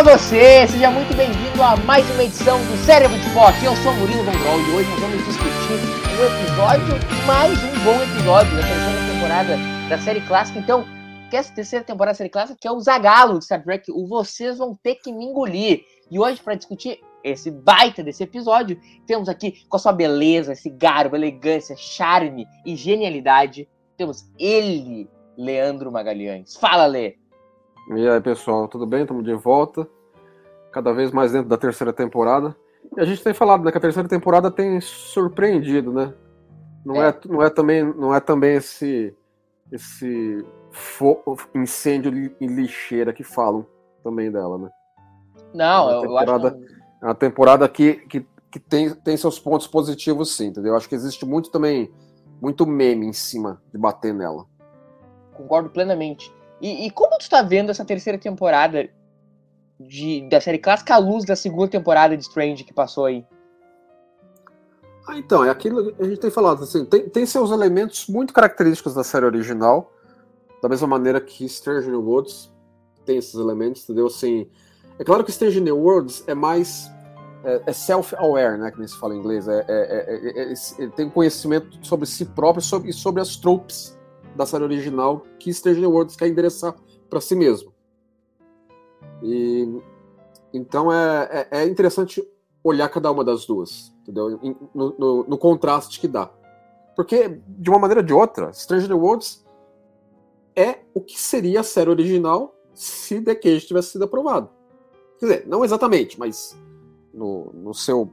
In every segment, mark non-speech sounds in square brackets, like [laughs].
Olá você, seja muito bem-vindo a mais uma edição do Cérebro de Spock. Eu sou Murilo Vongrol e hoje nós vamos discutir um episódio, mais um bom episódio da terceira temporada da série clássica. Então, que essa terceira temporada da série clássica, que é o Zagalo de Star Trek, o Vocês Vão Ter Que Me Engolir. E hoje, para discutir esse baita desse episódio, temos aqui com a sua beleza, esse garbo, elegância, charme e genialidade, temos ele, Leandro Magalhães. Fala, Lê! E aí, pessoal, tudo bem? Estamos de volta. Cada vez mais dentro da terceira temporada. E a gente tem falado né, que a terceira temporada tem surpreendido, né? Não é, é não é também, não é também esse esse incêndio em lixeira que falam também dela, né? Não, é eu acho que... É uma temporada que, que, que tem, tem seus pontos positivos, sim, entendeu? Eu acho que existe muito também, muito meme em cima de bater nela. Concordo plenamente. E, e, como tu tá vendo essa terceira temporada de, da série clássica à luz da segunda temporada de Strange que passou aí? Ah, então, é aquilo que a gente tem falado, assim, tem, tem seus elementos muito característicos da série original, da mesma maneira que Strange New Worlds tem esses elementos, entendeu? Assim, é claro que Strange New Worlds é mais é, é self-aware, né, que nem se fala em inglês, é, é, é tem conhecimento sobre si próprio sobre, e sobre as tropes da série original que Stranger Worlds quer endereçar para si mesmo. E então é, é, é, interessante olhar cada uma das duas, entendeu? No, no, no, contraste que dá. Porque, de uma maneira ou de outra, Stranger Worlds é o que seria a série original se The Cage tivesse sido aprovado. Quer dizer, não exatamente, mas no, no seu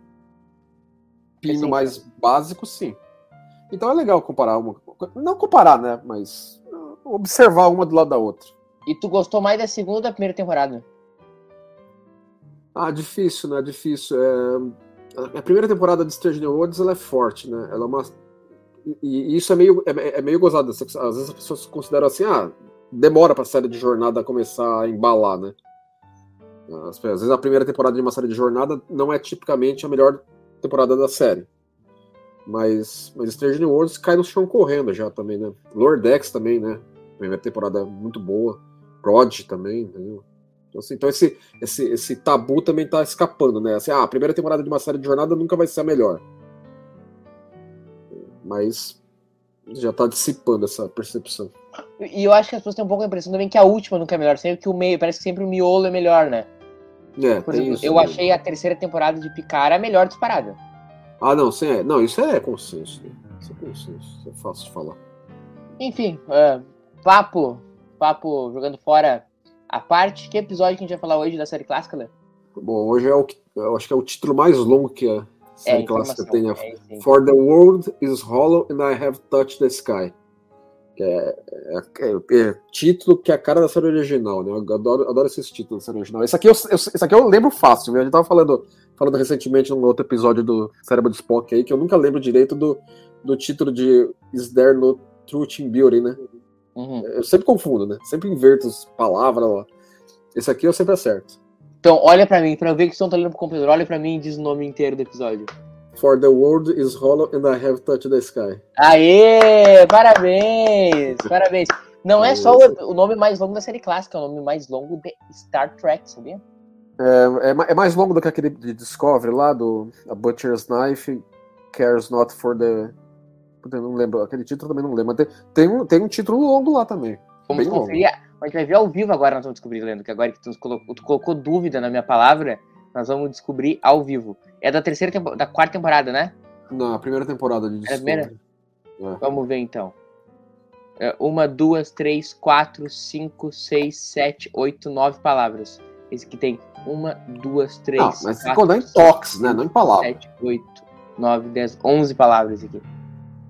pino mais básico, sim. Então é legal comparar uma. Não comparar, né? Mas observar uma do lado da outra. E tu gostou mais da segunda ou da primeira temporada? Ah, difícil, né? Difícil. É... A primeira temporada de Strange New Worlds ela é forte, né? Ela é uma. E isso é meio, é, é meio gozado. Às vezes as pessoas consideram assim, ah, demora pra série de jornada começar a embalar, né? Às vezes a primeira temporada de uma série de jornada não é tipicamente a melhor temporada da série. Mas, mas Strange New Worlds cai no chão correndo já também, né? Lordex também, né? Primeira temporada muito boa. Prod também, entendeu? Então, assim, então esse, esse, esse tabu também tá escapando, né? Assim, ah, a primeira temporada de uma série de jornada nunca vai ser a melhor. Mas já tá dissipando essa percepção. E eu acho que as pessoas têm um pouco a impressão também que a última nunca é melhor, sempre que o meio, parece que sempre o miolo é melhor, né? É, Por exemplo, eu mesmo. achei a terceira temporada de Picard a melhor disparada. Ah, não, sim, é. Não, isso é consenso. Né? Isso é consenso. Isso é fácil de falar. Enfim, é, papo, papo jogando fora a parte. Que episódio que a gente vai falar hoje da série clássica, Léo? Bom, hoje é o eu acho que é o título mais longo que a série é, clássica tem. É, For the world is hollow and I have touched the sky. É, é, é, é, título que é a cara da série original, né? Eu adoro, adoro esses títulos da série original. Esse aqui eu, eu, esse aqui eu lembro fácil, viu? A gente tava falando, falando recentemente num outro episódio do Cérebro de Spock aí, que eu nunca lembro direito do, do título de Is There No Truth in Beauty, né? Uhum. Eu sempre confundo, né? Sempre inverto as palavras lá. Esse aqui eu sempre acerto. Então, olha pra mim, pra ver que estão tá lendo pro computador, olha pra mim e diz o nome inteiro do episódio. For the world is hollow and I have touched the sky. Aê! Parabéns! Parabéns! Não é só o, o, nome mais longo da série clássica, é o nome mais longo de Star Trek, sabia? É, é, é mais longo do que aquele de Discovery lá, do A Butcher's Knife, Cares Not for the. Não lembro, aquele título também não lembro. Tem, tem, um, tem um título longo lá também. Vamos bem conferir. Longo. A gente vai ver ao vivo agora, nós vamos descobrir, Leandro, que agora que tu colocou, tu colocou dúvida na minha palavra, nós vamos descobrir ao vivo. É da terceira da quarta temporada, né? Não, a primeira temporada de Discovery. É primeira? É. Vamos ver então. É uma, duas, três, quatro, cinco, seis, sete, oito, nove palavras. Esse aqui tem uma, duas, três. Ah, mas quatro, ficou em toques, né? Não em palavras. Sete, oito, nove, dez, onze palavras aqui.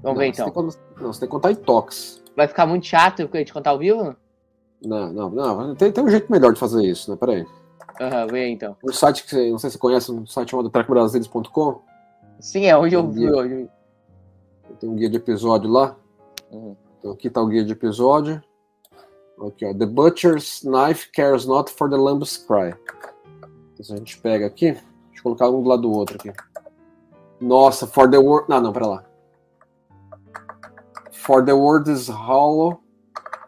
Vamos não, ver então. Tem, não, você tem que contar em toques. Vai ficar muito chato a gente contar ao vivo? Não, não, não. Tem, tem um jeito melhor de fazer isso, né? Peraí. Aham, uhum, vem aí, então. Um site que você, não sei se você conhece, um site chamado trackbrasileiros.com. Sim, é onde eu vi hoje. Tem um guia de episódio lá. Uhum. Então aqui tá o guia de episódio. Aqui, ó. The Butcher's Knife cares not for the lamb's cry. Então, se a gente pega aqui, deixa eu colocar um do lado do outro aqui. Nossa, for the word. Não, não, pera lá. For the word is hollow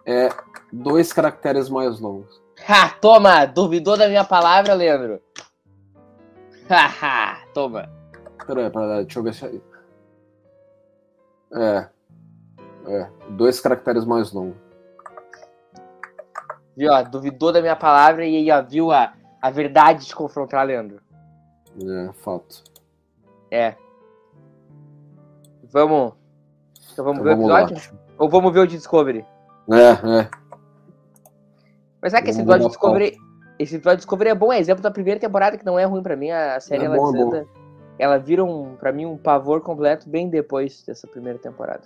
é dois caracteres mais longos. Ha, toma! Duvidou da minha palavra, Leandro? Haha, toma. Pera aí, deixa eu ver se aí. É. É, dois caracteres mais longos. Viu, ó, duvidou da minha palavra e aí, ó, viu a, a verdade de confrontar, Leandro. É, fato. É. Vamos. Então vamos Então ver o vamos episódio? Ou vamos ver o de Discovery? É, é. Mas sabe que esse episódio de. Discovery. Esse episódio de Discovery é bom, é exemplo da primeira temporada que não é ruim pra mim. A série É ela, bom, é desanda- ela vira um, pra mim um pavor completo bem depois dessa primeira temporada.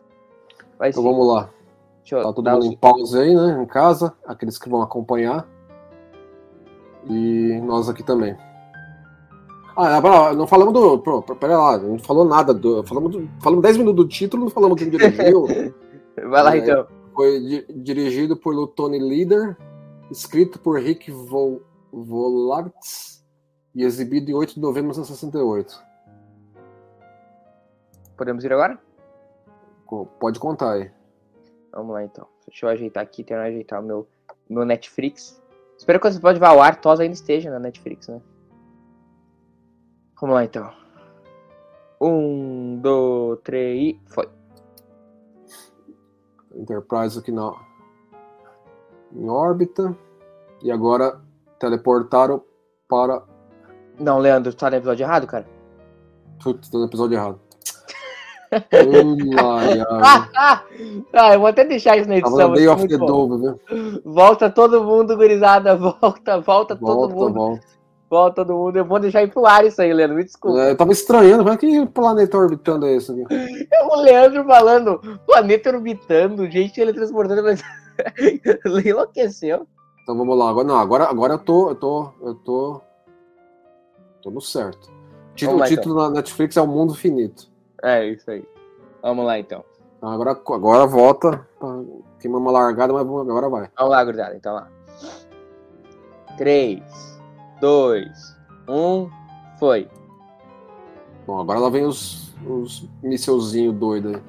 Mas Então vamos lá. Deixa eu Tá todo mundo em pausa aí, né? Em casa, aqueles que vão acompanhar. E nós aqui também. Ah, pera, não falamos do. pô, Pera lá, não falou nada. Do, falamos, do, falamos 10 minutos do título, não falamos quem dirigiu. [laughs] Vai lá É. então. Foi di- dirigido por Tony Leader, escrito por Rick Vol Volatz e exibido em 8 de novembro de 1968. Podemos ir agora? Pode contar aí. Vamos lá então. Deixa eu ajeitar aqui, tentar ajeitar o meu, meu Netflix. Espero que esse episódio vá ao ar, TOS ainda esteja na Netflix, né? Vamos lá então. Um, dois, três e foi. Enterprise aqui na, em órbita. E agora teleportaram para. Não, Leandro, tu tá no episódio errado, cara? Putz, tô no episódio errado. [laughs] Ah, eu vou até deixar isso na edição. Day of the. Dove, viu? Volta todo mundo, gurizada. Volta, volta, todo Volta, mundo. volta. Volta todo mundo. Eu vou deixar ir pro ar isso aí, Leandro. Me desculpa. É, Eu tava estranhando, mas que planeta orbitando é esse? [laughs] É o Leandro falando, planeta orbitando, gente teletransportando, mas [laughs] ele enlouqueceu. Então vamos lá. Agora, não, agora, agora eu tô. Eu tô. Eu tô. Tô no certo. O título, lá, o título na Netflix é O Mundo Finito. É, isso aí. Vamos lá, então. Então agora, agora volta. Queimou uma largada, mas agora vai. Vamos lá, gurizada. Então lá. 3, 2, 1, foi. Bom, agora lá vem os, os missilzinhos doidos aí.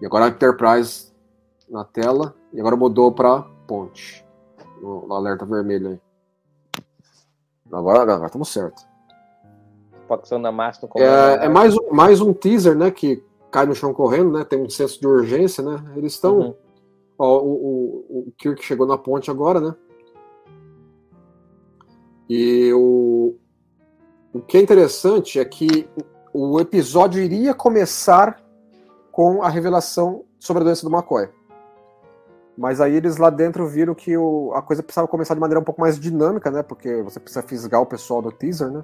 E agora a Enterprise na tela. E agora mudou pra ponte. No alerta vermelho aí. Agora, agora estamos certo. No comando. É, é mais, um- mais um teaser, né? Que cai no chão correndo, né? Tem um senso de urgência, né? Eles estão. Uhum. Ó, o, o, o Kirk chegou na ponte agora, né? E o, o que é interessante é que o episódio iria começar com a revelação sobre a doença do McCoy. Mas aí eles lá dentro viram que o, a coisa precisava começar de maneira um pouco mais dinâmica, né? Porque você precisa fisgar o pessoal do teaser, né?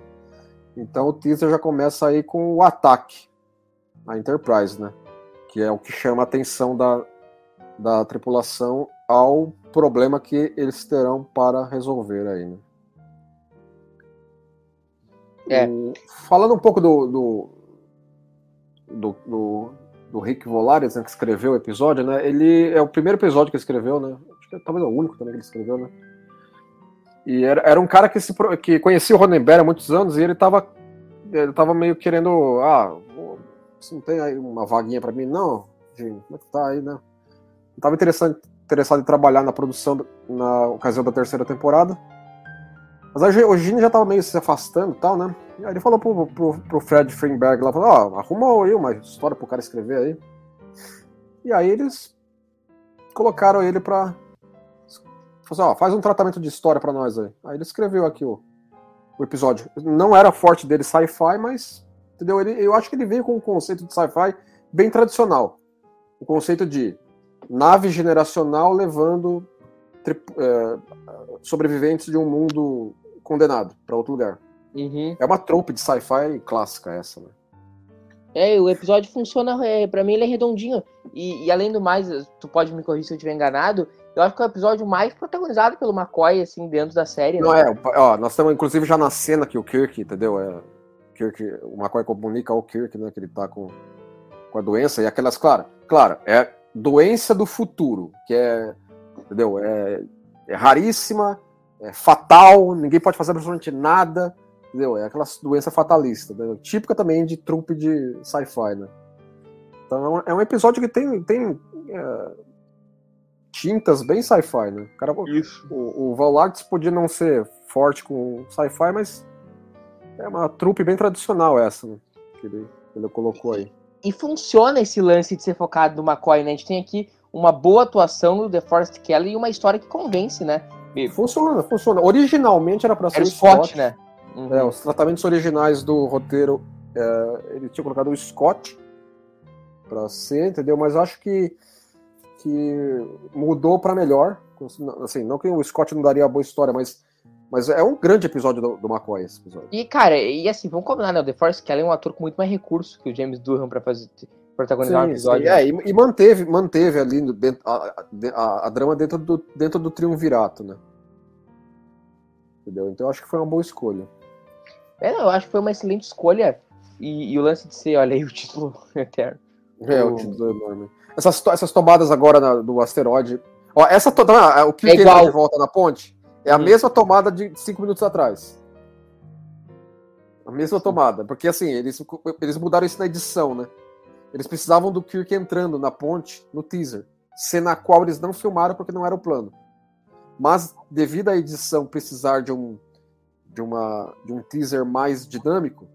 Então o teaser já começa aí com o ataque à Enterprise, né? Que é o que chama a atenção da, da tripulação ao problema que eles terão para resolver aí, né? É. Falando um pouco do, do, do, do, do Rick Volares, né, que escreveu o episódio, né? Ele é o primeiro episódio que ele escreveu, né? Acho que é, talvez é o único também que ele escreveu, né? E era, era um cara que, se, que conhecia o Ronenberg há muitos anos e ele tava, ele tava meio querendo. Ah, você não tem aí uma vaguinha pra mim? Não, Jim, como é que tá aí, né? Eu tava interessado, interessado em trabalhar na produção na ocasião da terceira temporada. Mas aí o Gene já tava meio se afastando e tal, né? E aí ele falou pro, pro, pro Fred Fringberg lá, falou, ó, arruma aí uma história pro cara escrever aí. E aí eles colocaram ele pra. Falou assim, ó, faz um tratamento de história pra nós aí. Aí ele escreveu aqui o, o episódio. Não era forte dele sci-fi, mas. Entendeu? Ele, eu acho que ele veio com um conceito de sci-fi bem tradicional. O conceito de nave generacional levando é, sobreviventes de um mundo condenado para outro lugar. Uhum. É uma trope de sci-fi clássica essa, né? É, o episódio funciona, é, pra mim ele é redondinho. E, e além do mais, tu pode me corrigir se eu estiver enganado, eu acho que é o episódio mais protagonizado pelo McCoy, assim, dentro da série. Não né? é, ó, nós estamos inclusive já na cena que o Kirk, entendeu? É, Kirk, o McCoy comunica ao Kirk, né, que ele tá com, com a doença, e aquelas, claro, claro, é doença do futuro, que é, entendeu? É, é raríssima, é fatal, ninguém pode fazer absolutamente nada, entendeu? É aquela doença fatalista, né? típica também de trupe de sci-fi, né? Então é um, é episódio que tem, tem é, tintas bem sci-fi, né? O, cara, Isso. o, o Valartes podia não ser forte com sci-fi, mas é uma trupe bem tradicional essa, né? Que ele, que ele colocou aí. E funciona esse lance de ser focado no McCoy, né? A gente tem aqui uma boa atuação do The Forest Kelly e uma história que convence, né? Funciona, funciona. Originalmente era pra ser Era o Scott, Scott, né? Uhum. É, os tratamentos originais do roteiro, é, ele tinha colocado o Scott pra ser, entendeu? Mas acho que, que mudou pra melhor. Assim, não que o Scott não daria a boa história, mas, mas é um grande episódio do, do McCoy, esse episódio. E, cara, e assim, vamos combinar, né? O The Forest Kelly é um ator com muito mais recurso que o James Durham pra fazer, protagonizar um Sim, episódio. sim. É, e, e manteve, manteve ali dentro- a, a- a drama dentro do, dentro do triunvirato, né? Entendeu? Então eu acho que foi uma boa escolha. É, não, eu acho que foi uma excelente escolha. E, e o lance de ser, olha aí, o título [laughs] eterno. É, O- título é enorme. Essas, essas tomadas agora na- do asteroide. Ó, essa to- ah, o que É igual. de volta na ponte é a Hum. mesma tomada de cinco minutos atrás. A mesma tomada. Porque assim, eles, eles mudaram isso na edição, né? Eles precisavam do Kirk entrando na ponte no teaser. Cena a qual eles não filmaram porque não era o plano. Mas, devido à edição precisar de um, de uma, de um teaser mais dinâmico,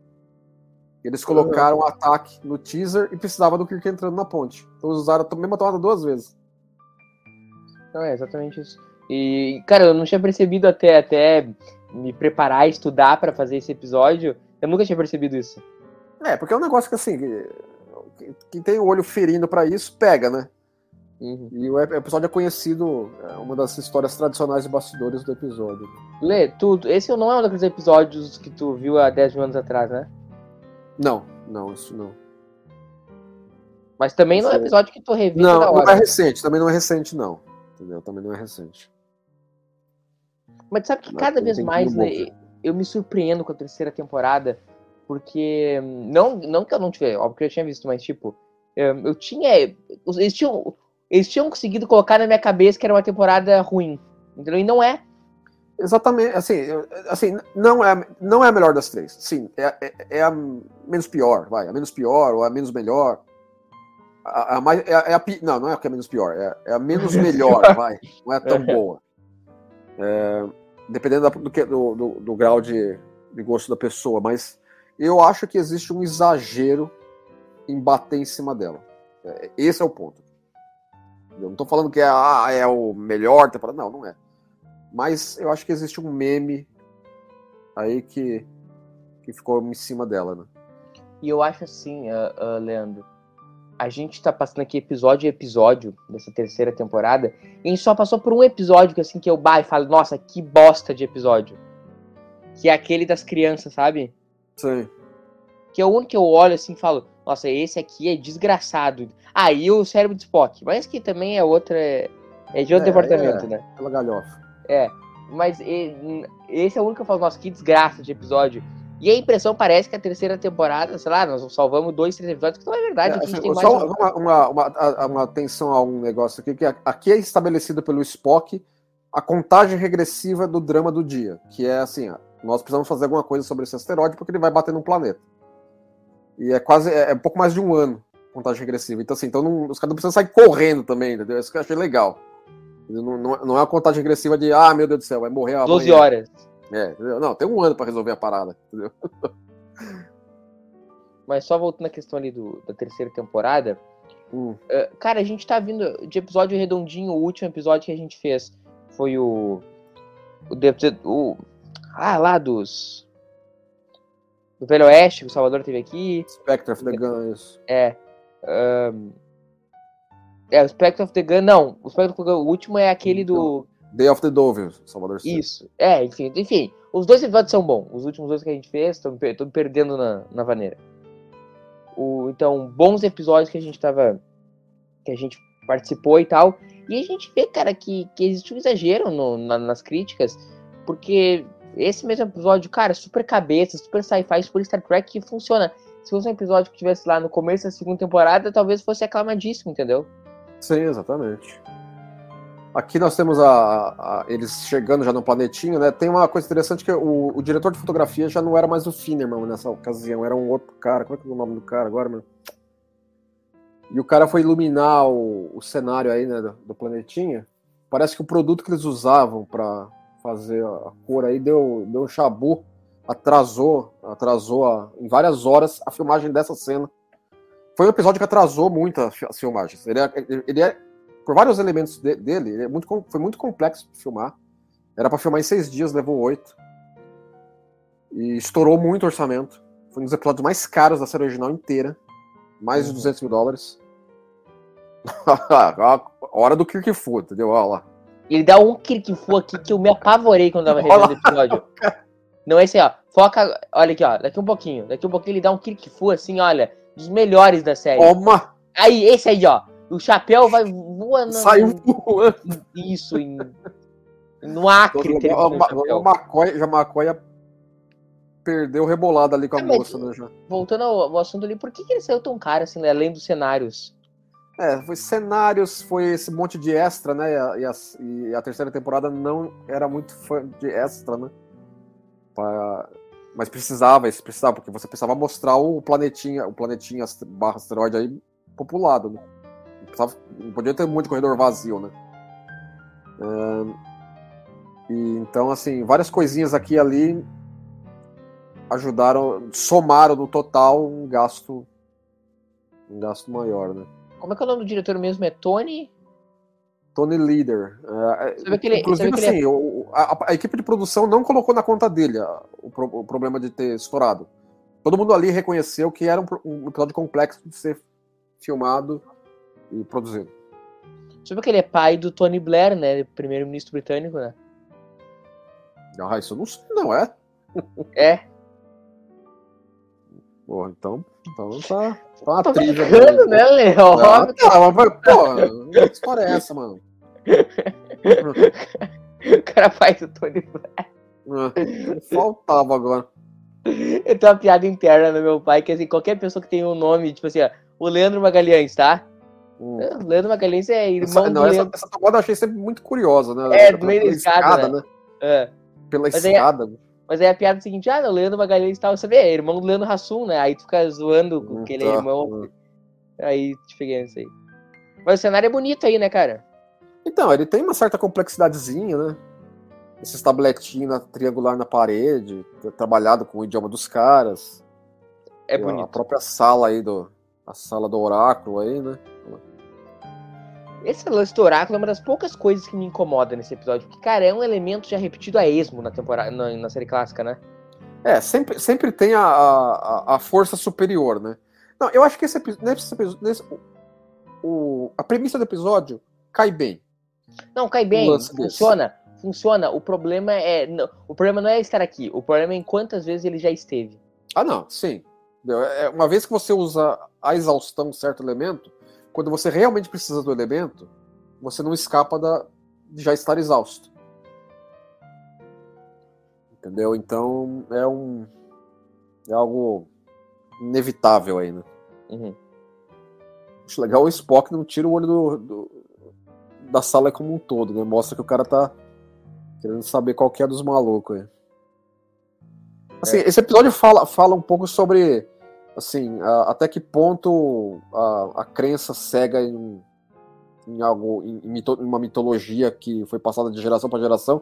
eles colocaram o ataque no teaser e precisava do Kirk entrando na ponte. Então eles usaram a mesma tomada duas vezes. Não, é exatamente isso. E, cara, eu não tinha percebido até, até me preparar, estudar pra fazer esse episódio. Eu nunca tinha percebido isso. É, porque é um negócio que assim, que- quem tem o olho ferindo pra isso, pega, né? Uhum. E o ep- episódio é conhecido, é uma das histórias tradicionais de bastidores do episódio. Lê, tu, esse não é um daqueles episódios que tu viu há 10 mil anos atrás, né? Não, não, isso não. Mas também não é um Esse- episódio que tu reviu Não, não é recente, também não é recente, não. Entendeu? Também não é recente. Mas sabe que cada vez mais né, eu me surpreendo com a terceira temporada, porque hum, não, não que eu não tivesse, óbvio que eu tinha visto, mas tipo, hum, eu tinha. Eles tinham, eles tinham conseguido colocar na minha cabeça que era uma temporada ruim. Entendeu? E não é. Exatamente, assim, assim não, é, não é a melhor das três. Sim, é, é, é a menos pior, vai. A menos pior ou a menos melhor. A, a mais, é, a- é a não, não é a que é menos pior, é, é a menos melhor, [laughs] vai. Não é tão boa. É, dependendo da- do, que- do, do, do grau de, de gosto da pessoa, mas eu acho que existe um exagero em bater em cima dela. É, esse é o ponto. Eu não tô falando que é, ah, é o melhor temporada, não, não é. Mas eu acho que existe um meme aí que, que ficou em cima dela, né? E eu acho assim, ah, ah, Leandro. A gente tá passando aqui episódio a episódio dessa terceira temporada. E a gente só passou por um episódio que assim que eu bah e falo, nossa, que bosta de episódio. Que é aquele das crianças, sabe? Sim. Que é o único que eu olho assim e falo, nossa, esse aqui é desgraçado. Aí o cérebro de Spock. Mas que também é outra. É de outro É, departamento, é. né? Pela galhofa. É. Mas e- esse é o único que eu falo, nossa, que desgraça de episódio. E a impressão parece que a terceira temporada, sei lá, nós salvamos dois, três episódios, que não é verdade. É, assim, só um- uma, uma, uma, uma atenção a um negócio aqui, que aqui é estabelecido pelo Spock a contagem regressiva do drama do dia, que é assim, ó, nós precisamos fazer alguma coisa sobre esse asteroide porque ele vai bater num planeta. E é quase, é, é um pouco mais de um ano contagem regressiva. Então assim, então não- os caras não precisam sair correndo também, entendeu? Isso que eu achei legal. Não, não, não é uma contagem regressiva de, ah, meu Deus do céu, vai morrer amanhã. 12 horas. É, entendeu? Não, tem um ano pra resolver a parada, entendeu? [laughs] Mas só voltando à questão ali do, da terceira temporada, Hum. eh, cara, a gente tá vindo de episódio redondinho, o último episódio que a gente fez foi o. O. o ah, lá dos. Do Velho Oeste, que o Salvador teve aqui. Spectre of the Gun, isso. É. ahn, é, o Spectre of the Gun, não. O Spectre of the Gun, o último é aquele do. Day of the Dove, Salvador City. Isso. É, enfim, enfim. Os dois episódios são bons. Os últimos dois que a gente fez, tô, me tô me perdendo na, na vaneira. O, então, bons episódios que a gente tava. que a gente participou e tal. E a gente vê, cara, que, que existe um exagero no, na, nas críticas, porque esse mesmo episódio, cara, super cabeça, super sci-fi, super Star Trek que funciona. Se fosse um episódio que tivesse lá no começo da segunda temporada, talvez fosse aclamadíssimo, entendeu? Sim, exatamente. Aqui nós temos a, a- eles chegando já no planetinho, né? Tem uma coisa interessante que o, o diretor de fotografia já não era mais o Finnerman nessa ocasião, era um outro cara. Como é que é o nome do cara agora, mano? E o cara foi iluminar o, o cenário aí, né, do, do planetinha. Parece que o produto que eles usavam para fazer a cor aí deu, deu um chabu, atrasou, atrasou a- em várias horas a filmagem dessa cena. Foi um episódio que atrasou muito as fi- as filmagens. Ele é, ele é por vários elementos de- dele, ele é muito, foi muito complexo de filmar. Era para filmar em seis dias, levou oito. E estourou muito o orçamento. Foi um dos episódios mais caros da série original inteira. Mais de Uhum. 200 mil dólares. [laughs] Hora do Kirk Fu, entendeu? Olha lá. Ele dá um kirkfu aqui que eu me apavorei quando tava revendo o episódio. Não é esse, ó. Foca. Olha aqui, ó. Daqui um pouquinho. Daqui um pouquinho ele dá um kirkfu assim, olha. Dos melhores da série. Toma! Aí, esse aí, ó. O chapéu vai voando. Saiu voando. Isso, em. No Acre, O o Ma- chapéu. o McCoy, já McCoy perdeu rebolado ali com a mas- moça, né? Já. Voltando ao, ao assunto ali, por que, que ele saiu tão caro assim, né, além dos cenários? É, foi cenários, foi esse monte de extra, né? E a, e a- e a terceira temporada não era muito fã de extra, né? Pra- Mas precisava, precisava, porque você precisava mostrar o planetinha, o planetinha barra asteroide aí populado, né? Não, precisava- não podia ter um de corredor vazio, né? É, e então, assim, várias coisinhas aqui e ali ajudaram, somaram no total um gasto, um gasto maior, né? Como é que é o nome do diretor mesmo? É Tony? Tony Leader. É, aquele- inclusive, aquele- assim, o- a, a equipe de produção não colocou na conta dele a- o, pro- o problema de ter estourado. Todo mundo ali reconheceu que era um, um episódio complexo de ser filmado e produzido. Sabe que ele é pai do Tony Blair, né? Primeiro-ministro britânico, né? Ah, isso eu não sei, não é? É. Pô, então, então tá, tá uma Tô trilha. brincando, né, Léo? Ah, Óbvio tá, mas, pô, que história é essa, mano? [laughs] o cara faz o Tony Blair. Ah, Faltava agora. Eu tenho uma piada interna no meu pai, que assim, qualquer pessoa que tem um nome, tipo assim, ó, o Leandro Magalhães, tá? Hum. Leandro Magalhães é irmão Essa, não, do essa, essa tomada eu achei sempre muito curiosa, né? É, meio escada, né? É. Pela Mas aí- escada. Mas aí a piada é a seguinte, ah, não, o Leandro Magalhães tal, você vê, é irmão do Leandro Hassum, né? Aí tu fica zoando com ele tá. irmão. Aí te peguei nisso aí. Mas o cenário é bonito aí, né, cara? Então, ele tem uma certa complexidadezinha, né? Esses tabletinhos triangular na parede, trabalhado com o idioma dos caras. É E A bonito. própria sala aí do. A sala do oráculo aí, né? Esse lance do oráculo é uma das poucas coisas que me incomoda nesse episódio. Porque, cara, é um elemento já repetido a esmo na temporada, na, na série clássica, né? É, sempre, sempre tem a, a, a força superior, né? Não, eu acho que esse episódio. Nesse, o, a premissa do episódio cai bem. Não, cai bem, lance desse. funciona. Funciona. O problema é. não, o problema não é estar aqui. O problema é em quantas vezes ele já esteve. Ah, não, sim. É, Uma vez que você usa a exaustão de certo elemento, quando você realmente precisa do elemento, você não escapa da, de já estar exausto. Entendeu? Então é um. É algo inevitável aí, né? Uhum. Acho legal o Spock não tira o olho do, do- da sala como um todo, né? Mostra que o cara tá querendo saber qual que é dos malucos aí. Assim, esse episódio fala, fala um pouco sobre assim, a- até que ponto a, a crença cega em, em algo, em, em mito- uma mitologia que foi passada de geração para geração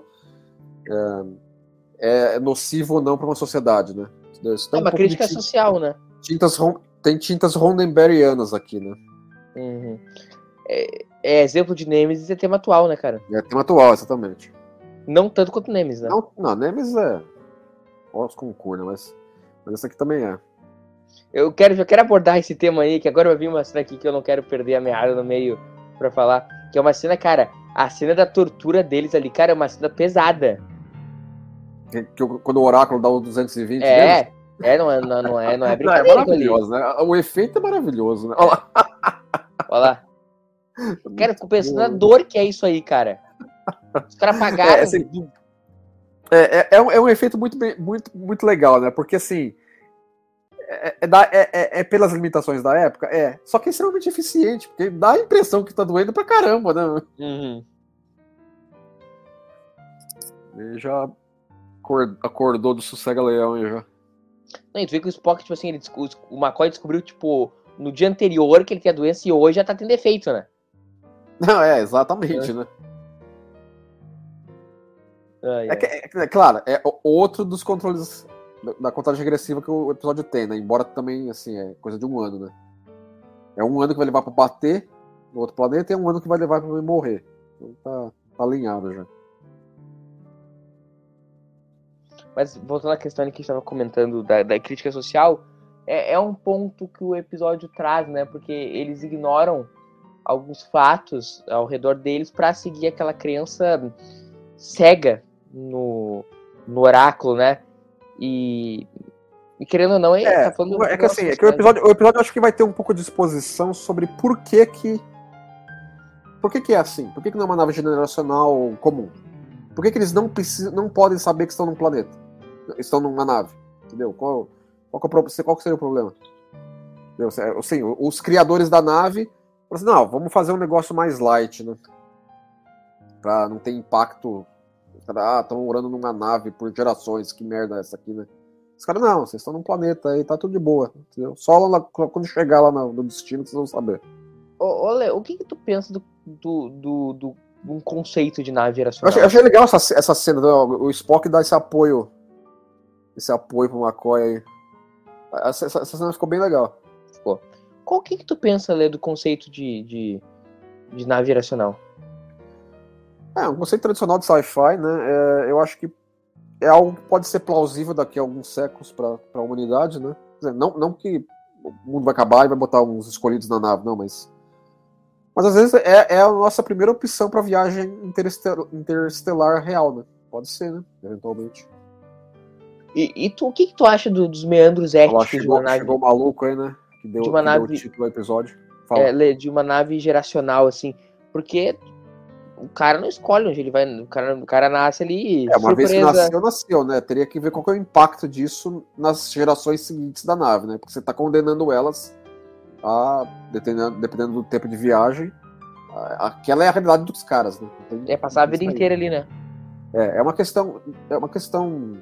é, é nocivo ou não para uma sociedade, né? Isso É um uma crítica social, né? tintas, tem tintas rondenberrianas aqui, né? Uhum. É, é exemplo de Nemesis é tema atual, né, cara? É tema atual, exatamente. Não tanto quanto Nemesis, né? Não, não, Nemesis é. Os concurso, né? Mas, mas esse aqui também é. Eu quero, já quero abordar esse tema aí, que agora vai vir uma cena aqui que eu não quero perder a meada no meio pra falar. Que é uma cena, cara, a cena da tortura deles ali, cara, é uma cena pesada. Que, que quando o oráculo dá o 220 É, deles, É, não é, não, não é, não é Não, [laughs] é brincadeira. aquilo ali. maravilhoso, né? O efeito é maravilhoso, né? Olha lá. Olha [laughs] lá. Cara, eu fico pensando na dor que é isso aí, cara. Os caras pagaram. É, assim, É, é, é um, é um efeito muito, muito, muito legal, né? Porque assim. É, é da- é- é- é pelas limitações da época? É. Só que é extremamente eficiente, porque dá a impressão que tá doendo pra caramba, né? Uhum. Ele já acor- acordou do sossega-leão aí já. Não, e tu vê que o Spock, tipo assim, ele, o McCoy descobriu, tipo, no dia anterior que ele tinha doença e hoje já tá tendo efeito, né? Não, é, exatamente, né? Ai, É, ai. que- é- é claro, é outro dos controles da- contagem regressiva que o episódio tem, né? Embora também, assim, é coisa de um ano, né? É um ano que vai levar pra bater no outro planeta e é um ano que vai levar pra morrer. Então tá, tá alinhado já. Mas voltando à questão que a gente estava comentando da, da crítica social, é, é um ponto que o episódio traz, né? Porque eles ignoram alguns fatos ao redor deles para seguir aquela crença cega no, no oráculo, né? E, e querendo ou não, ele tá falando é que assim, é que o episódio, o episódio eu acho que vai ter um pouco de exposição sobre por que que. Por que, que é assim? Por que, que não é uma nave generacional comum? Por que, que eles não precisam, não podem saber que estão num planeta? Estão numa nave? Entendeu? Qual, qual, que, é qual que seria o problema? Entendeu? Assim, os criadores da nave falaram assim, não, vamos fazer um negócio mais light, né? Pra não ter impacto. Ah, estão morando numa nave por gerações, que merda é essa aqui, né? Os caras, não, vocês estão num planeta aí, tá tudo de boa. Entendeu? Só lá, quando chegar lá no, no destino, vocês vão saber. Lê, o que, que tu pensa do, do, do, do- de um conceito de nave Eu geracional? achei, eu achei legal essa, essa cena, né? o Spock dá esse apoio. Esse apoio pro McCoy aí. Essa, essa- essa cena ficou bem legal. Qual que, que tu pensa, Lê, do conceito de, de, de nave geracional? É, um conceito tradicional de sci-fi, né? é, eu acho que é algo que pode ser plausível daqui a alguns séculos para a humanidade, né? Dizer, não, não que o mundo vai acabar e vai botar uns escolhidos na nave, não, mas. Mas às vezes é, é a nossa primeira opção para viagem interestelar, interestelar real, né? Pode ser, né? Eventualmente. E, e tu, o que, que tu acha do- dos meandros éticos de uma nave? chegou o maluco aí, né? Que deu, de uma que deu nave- o título ao episódio. Fala. é, de uma nave geracional, assim. Porque o cara não escolhe onde ele vai. O cara, o cara nasce ali. É, uma vez que surpresa. nasceu, nasceu, né? Teria que ver qual que é o impacto disso nas gerações seguintes da nave, né? Porque você tá condenando elas a, dependendo, dependendo do tempo de viagem, a- aquela é a realidade dos caras, né? Tem- É passar a vida inteira ali, né? É, é uma questão, é uma questão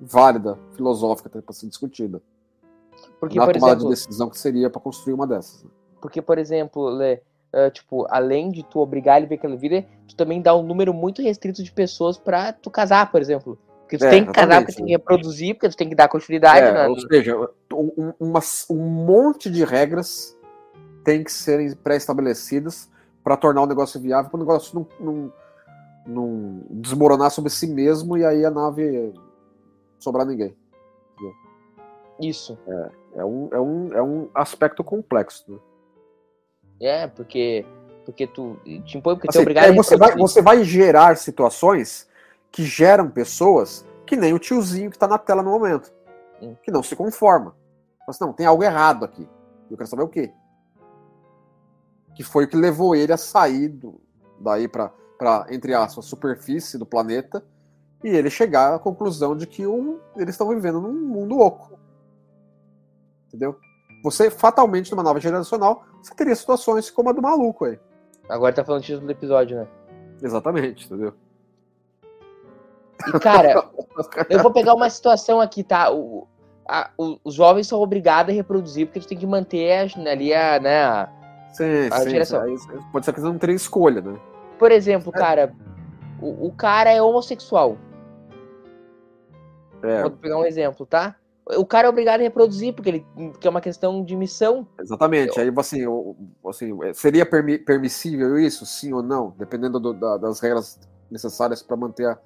válida, filosófica, até para ser discutida. Porque, Na por tomada exemplo, de decisão que seria para construir uma dessas. né? porque, por exemplo, Lê, ah, tipo, além de tu obrigar ele a ver aquela vida, tu também dá um número muito restrito de pessoas pra tu casar, por exemplo. Porque tu É, tem que casar porque tem né? que reproduzir, porque tu tem que dar continuidade, É, né? ou seja, um, uma- um monte de regras tem que serem pré-estabelecidas para tornar o negócio viável, para o negócio não, não, não desmoronar sobre si mesmo e aí a nave sobrar ninguém. Isso. É um, é um, é um aspecto complexo. Né? É, porque. Porque tu te impõe, porque tu Assim, é obrigado a você, vai, reproduzir. você vai gerar situações que geram pessoas que nem o tiozinho que está na tela no momento, Hum. que não se conforma. Assim, não, tem algo errado aqui. Eu quero saber o quê. Que foi o que levou ele a sair do, daí para, entre aspas, superfície do planeta e ele chegar à conclusão de que um, eles estão vivendo num mundo oco. Entendeu? Você, fatalmente, numa nova geracional, você teria situações como a do maluco aí. Agora tá falando o título do episódio, né? Exatamente, entendeu? E, cara, [laughs] eu vou pegar uma situação aqui, tá? O, a- o- os jovens são obrigados a reproduzir porque tu tem que manter a- ali a, né, Sim, A sim. geração. Pode ser que eles não tenham escolha, né? Por exemplo, cara, o, o cara é homossexual. É, Vou pegar um exemplo, tá? O cara é obrigado a reproduzir porque, ele, porque é uma questão de missão. exatamente. Aí, assim, o- assim seria permi- permissível isso, sim ou não? Dependendo do- da- das regras necessárias para manter a,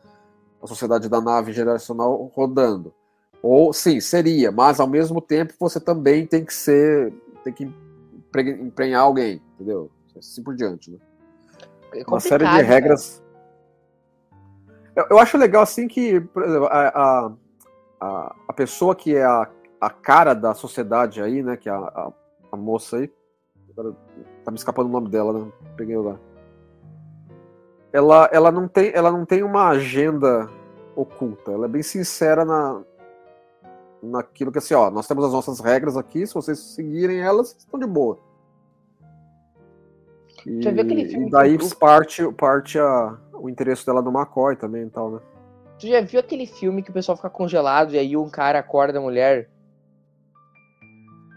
a sociedade da nave geracional rodando. Ou, sim, seria, mas ao mesmo tempo você também tem que ser. tem que empre- emprenhar alguém, entendeu? Assim por diante, né? É uma série de cara. regras. Eu, eu acho legal assim que, por exemplo, a, a, a, a pessoa que é a, a cara da sociedade aí, né? Que é a, a, a moça aí. Agora, tá me escapando o nome dela, né? Peguei lá. Ela, ela, não tem, ela não tem uma agenda oculta. Ela é bem sincera na, naquilo que assim, ó, nós temos as nossas regras aqui, se vocês seguirem elas, estão de boa. E, e daí parte, parte a, o interesse dela no McCoy também e tal, né? Tu já viu aquele filme que o pessoal fica congelado e aí um cara acorda a mulher?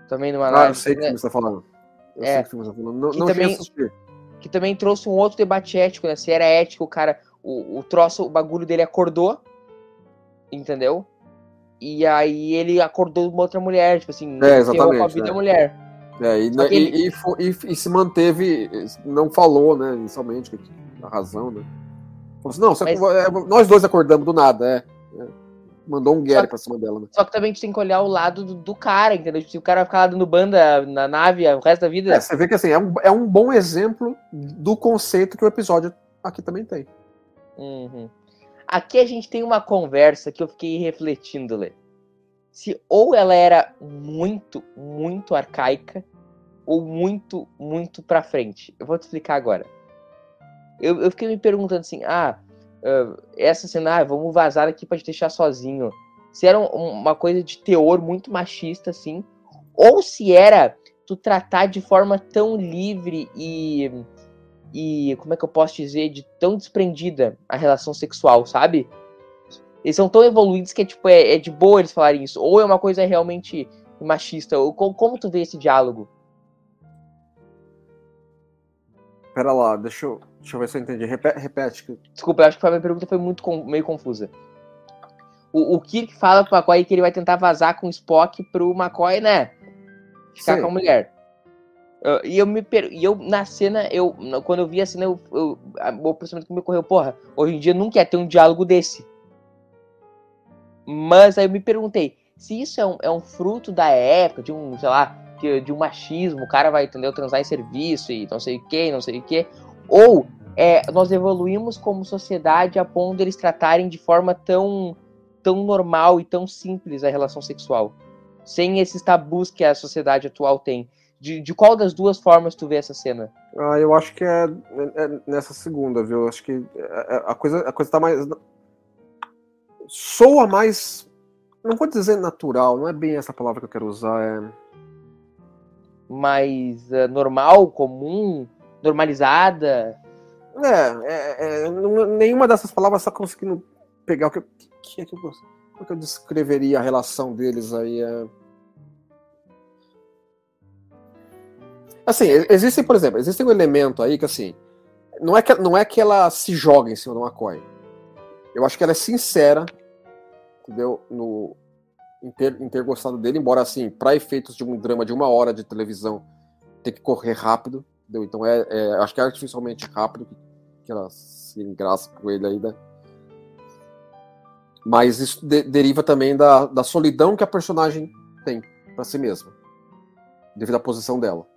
Também numa ah, live. eu sei o que você tá falando. Eu É. sei o que você tá falando. Não, não também-. Que também trouxe um outro debate ético, né? Se era ético, o cara. O, o troço, o bagulho dele acordou. Entendeu? E aí ele acordou uma outra mulher, tipo assim, É, ferrou com a exatamente, vida é. da mulher. É, e, e- ele- e e- e se manteve, não falou, né, inicialmente, a razão, né? Falou assim, não, você- Mas- é, nós dois acordamos do nada, é. É. Mandou um que- pra cima dela, né? Só que também a gente tem que olhar o lado do, do cara, entendeu? Tipo, se o cara vai ficar lá dando banda na nave o resto da vida. É, você vê que assim, é um, é um bom exemplo do conceito que o episódio aqui também tem. Uhum. Aqui a gente tem uma conversa que eu fiquei refletindo, Lê. Se ou ela era muito, muito arcaica, ou muito, muito pra frente. Eu vou te explicar agora. Eu, eu fiquei me perguntando assim, ah, ah, essa cena, ah, vamos vazar aqui pra te deixar sozinho. Se era um- uma coisa de teor muito machista, assim, ou se era tu tratar de forma tão livre e e como é que eu posso dizer de tão desprendida a relação sexual, sabe? Eles são tão evoluídos que tipo é, é de boa eles falarem isso, ou é uma coisa realmente machista, ou como tu vê esse diálogo? Pera lá, deixa eu, deixa eu ver se eu entendi. Repete, repete. Desculpa, eu acho que a minha pergunta foi muito meio confusa. O, o Kirk fala pro McCoy que ele vai tentar vazar com o Spock pro McCoy, né? Ficar Sim. com a mulher. Eu- e eu me per... e eu na cena, eu quando eu vi a cena, eu, eu, o pensamento que me ocorreu, porra, hoje em dia nunca ia ter um diálogo desse. Mas aí eu me perguntei, se isso é um, é um fruto da época, de um, sei lá, de, de um machismo, o cara vai, entendeu, transar em serviço e não sei o que, não sei o que, ou é, nós evoluímos como sociedade a ponto de eles tratarem de forma tão, tão normal e tão simples a relação sexual, sem esses tabus que a sociedade atual tem. De, de qual das duas formas tu vê essa cena? Ah, eu acho que é, é nessa segunda, viu? Eu acho que é- é- a coisa, a coisa tá mais. Soa mais. Não vou dizer natural, não é bem essa palavra que eu quero usar. É... Mais eh, normal, comum, normalizada? É, é, é, nenhuma dessas palavras está conseguindo pegar o que, que é que eu, como é que eu descreveria a relação deles aí. É... Assim, existem, por exemplo, existe um elemento aí que assim, não é que, não é que ela se joga em cima do McCoy. Eu acho que ela é sincera, entendeu? No, em, ter, em ter gostado dele, embora assim, para efeitos de um drama de uma hora de televisão, tem que correr rápido, entendeu? Então é, é acho que é artificialmente rápido que, que ela se engraça com ele né? Mas isso de- deriva também da, da solidão que a personagem tem para si mesma, devido à posição dela.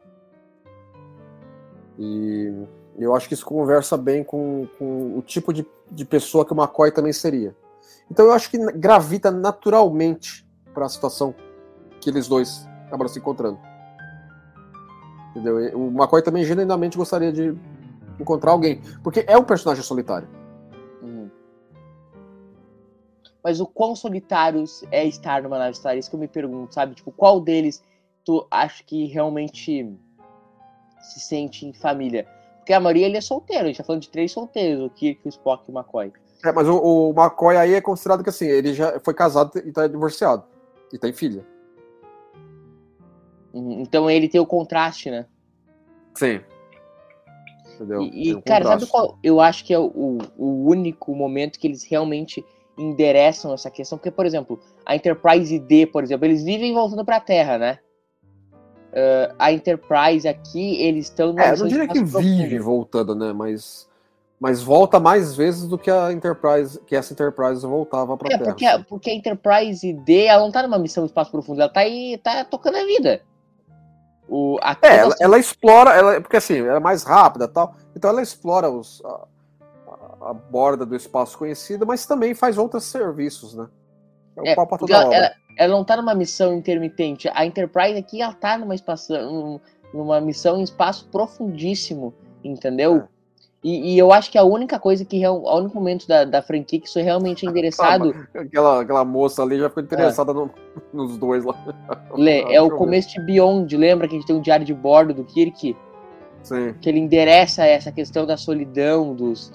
E eu acho que isso conversa bem com, com o tipo de, de pessoa que o McCoy também seria. Então eu acho que gravita naturalmente para a situação que eles dois acabam se encontrando. Entendeu? O McCoy também genuinamente gostaria de encontrar alguém, porque é um personagem solitário. Uhum. Mas o quão solitários é estar numa nave estelar? Isso que eu me pergunto, sabe? Tipo, qual deles tu acha que realmente se sente em família? Porque a maioria ele é solteiro, a gente tá falando de três solteiros, o Kirk, o Spock e o McCoy. É, mas o, o McCoy aí é considerado que assim, ele já foi casado e tá divorciado. E tem filha. Então ele tem o contraste, né? Sim. Entendeu? E, e, cara, sabe qual? Eu acho que é o, o único momento que eles realmente endereçam essa questão. Porque, por exemplo, a Enterprise D, por exemplo, eles vivem voltando pra Terra, né? Ah, a Enterprise aqui, eles estão É, eu não diria que vive voltando, né? Mas, mas volta mais vezes do que a Enterprise, que essa Enterprise voltava pra É, Terra. porque, porque a Enterprise D, ela não tá numa missão espaço profundo, ela tá aí, tá tocando a vida. O, aqui É, ela, ela explora, ela, porque assim, ela é mais rápida e tal, então ela explora os, a, a- a borda do espaço conhecido, mas também faz outros serviços, né? É o É, toda ela, ela- ela não tá numa missão intermitente. A Enterprise aqui, ela tá numa, espaço, numa missão em espaço profundíssimo, entendeu? É. E, e eu acho que a única coisa que, real- o único momento da, da franquia que isso é realmente [laughs] endereçado, Aquela, aquela moça ali já ficou interessada no- [laughs] nos dois lá. [laughs] Lê, é o começo de Beyond. Lembra que a gente tem um diário de bordo do Kirk? Sim. que ele endereça essa questão da solidão dos,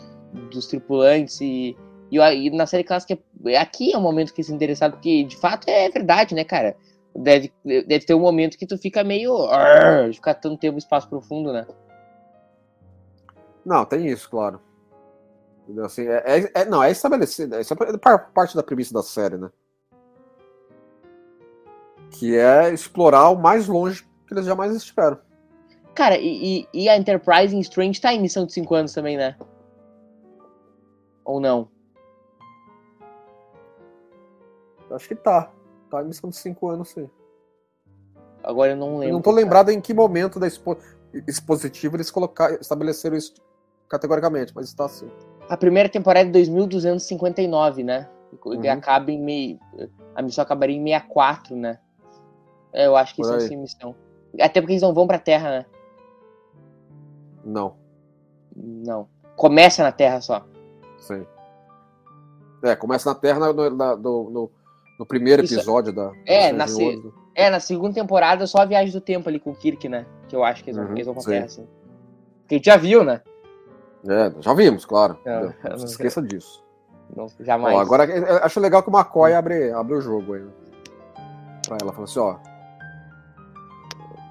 dos tripulantes e, e, e na série clássica aqui é o momento que se interessado porque de fato é verdade né cara deve, deve ter um momento que tu fica meio "Arr", ficar tanto tempo em espaço profundo né Não, tem isso, claro. Entendeu? Assim, é, é- é- não, é estabelecido. Isso é par- parte da premissa da série, né? Que é explorar o mais longe que eles jamais estiveram. cara e, e, e a Enterprise em Strange tá em missão de 5 anos também né ou não Eu Acho que tá. Tá em missão de cinco anos, sim. agora eu não Eu lembro não tô lembrado em que momento da expo expositiva eles colocaram, estabeleceram isso categoricamente, mas está assim. a primeira temporada é de 2259 né e Uhum. acaba em meio a missão acabaria em 64 né É, eu acho que Por isso é aí. sem missão até porque eles não vão pra Terra né Não, Não. Começa na Terra só. sim. É, começa na Terra no, do- no- no primeiro Isso. episódio da. É, da na se-. É, na segunda temporada só a viagem do tempo ali com o Kirk, né? Que eu acho que eles vão, Uhum, vão pra sim. Terra, assim. Que a gente já viu, né? É, já vimos, claro. Não, Não, eu não se esqueça disso. Não, jamais. Ó, agora eu acho legal que o McCoy abre, abre o jogo aí. né? Pra ela, fala assim, ó.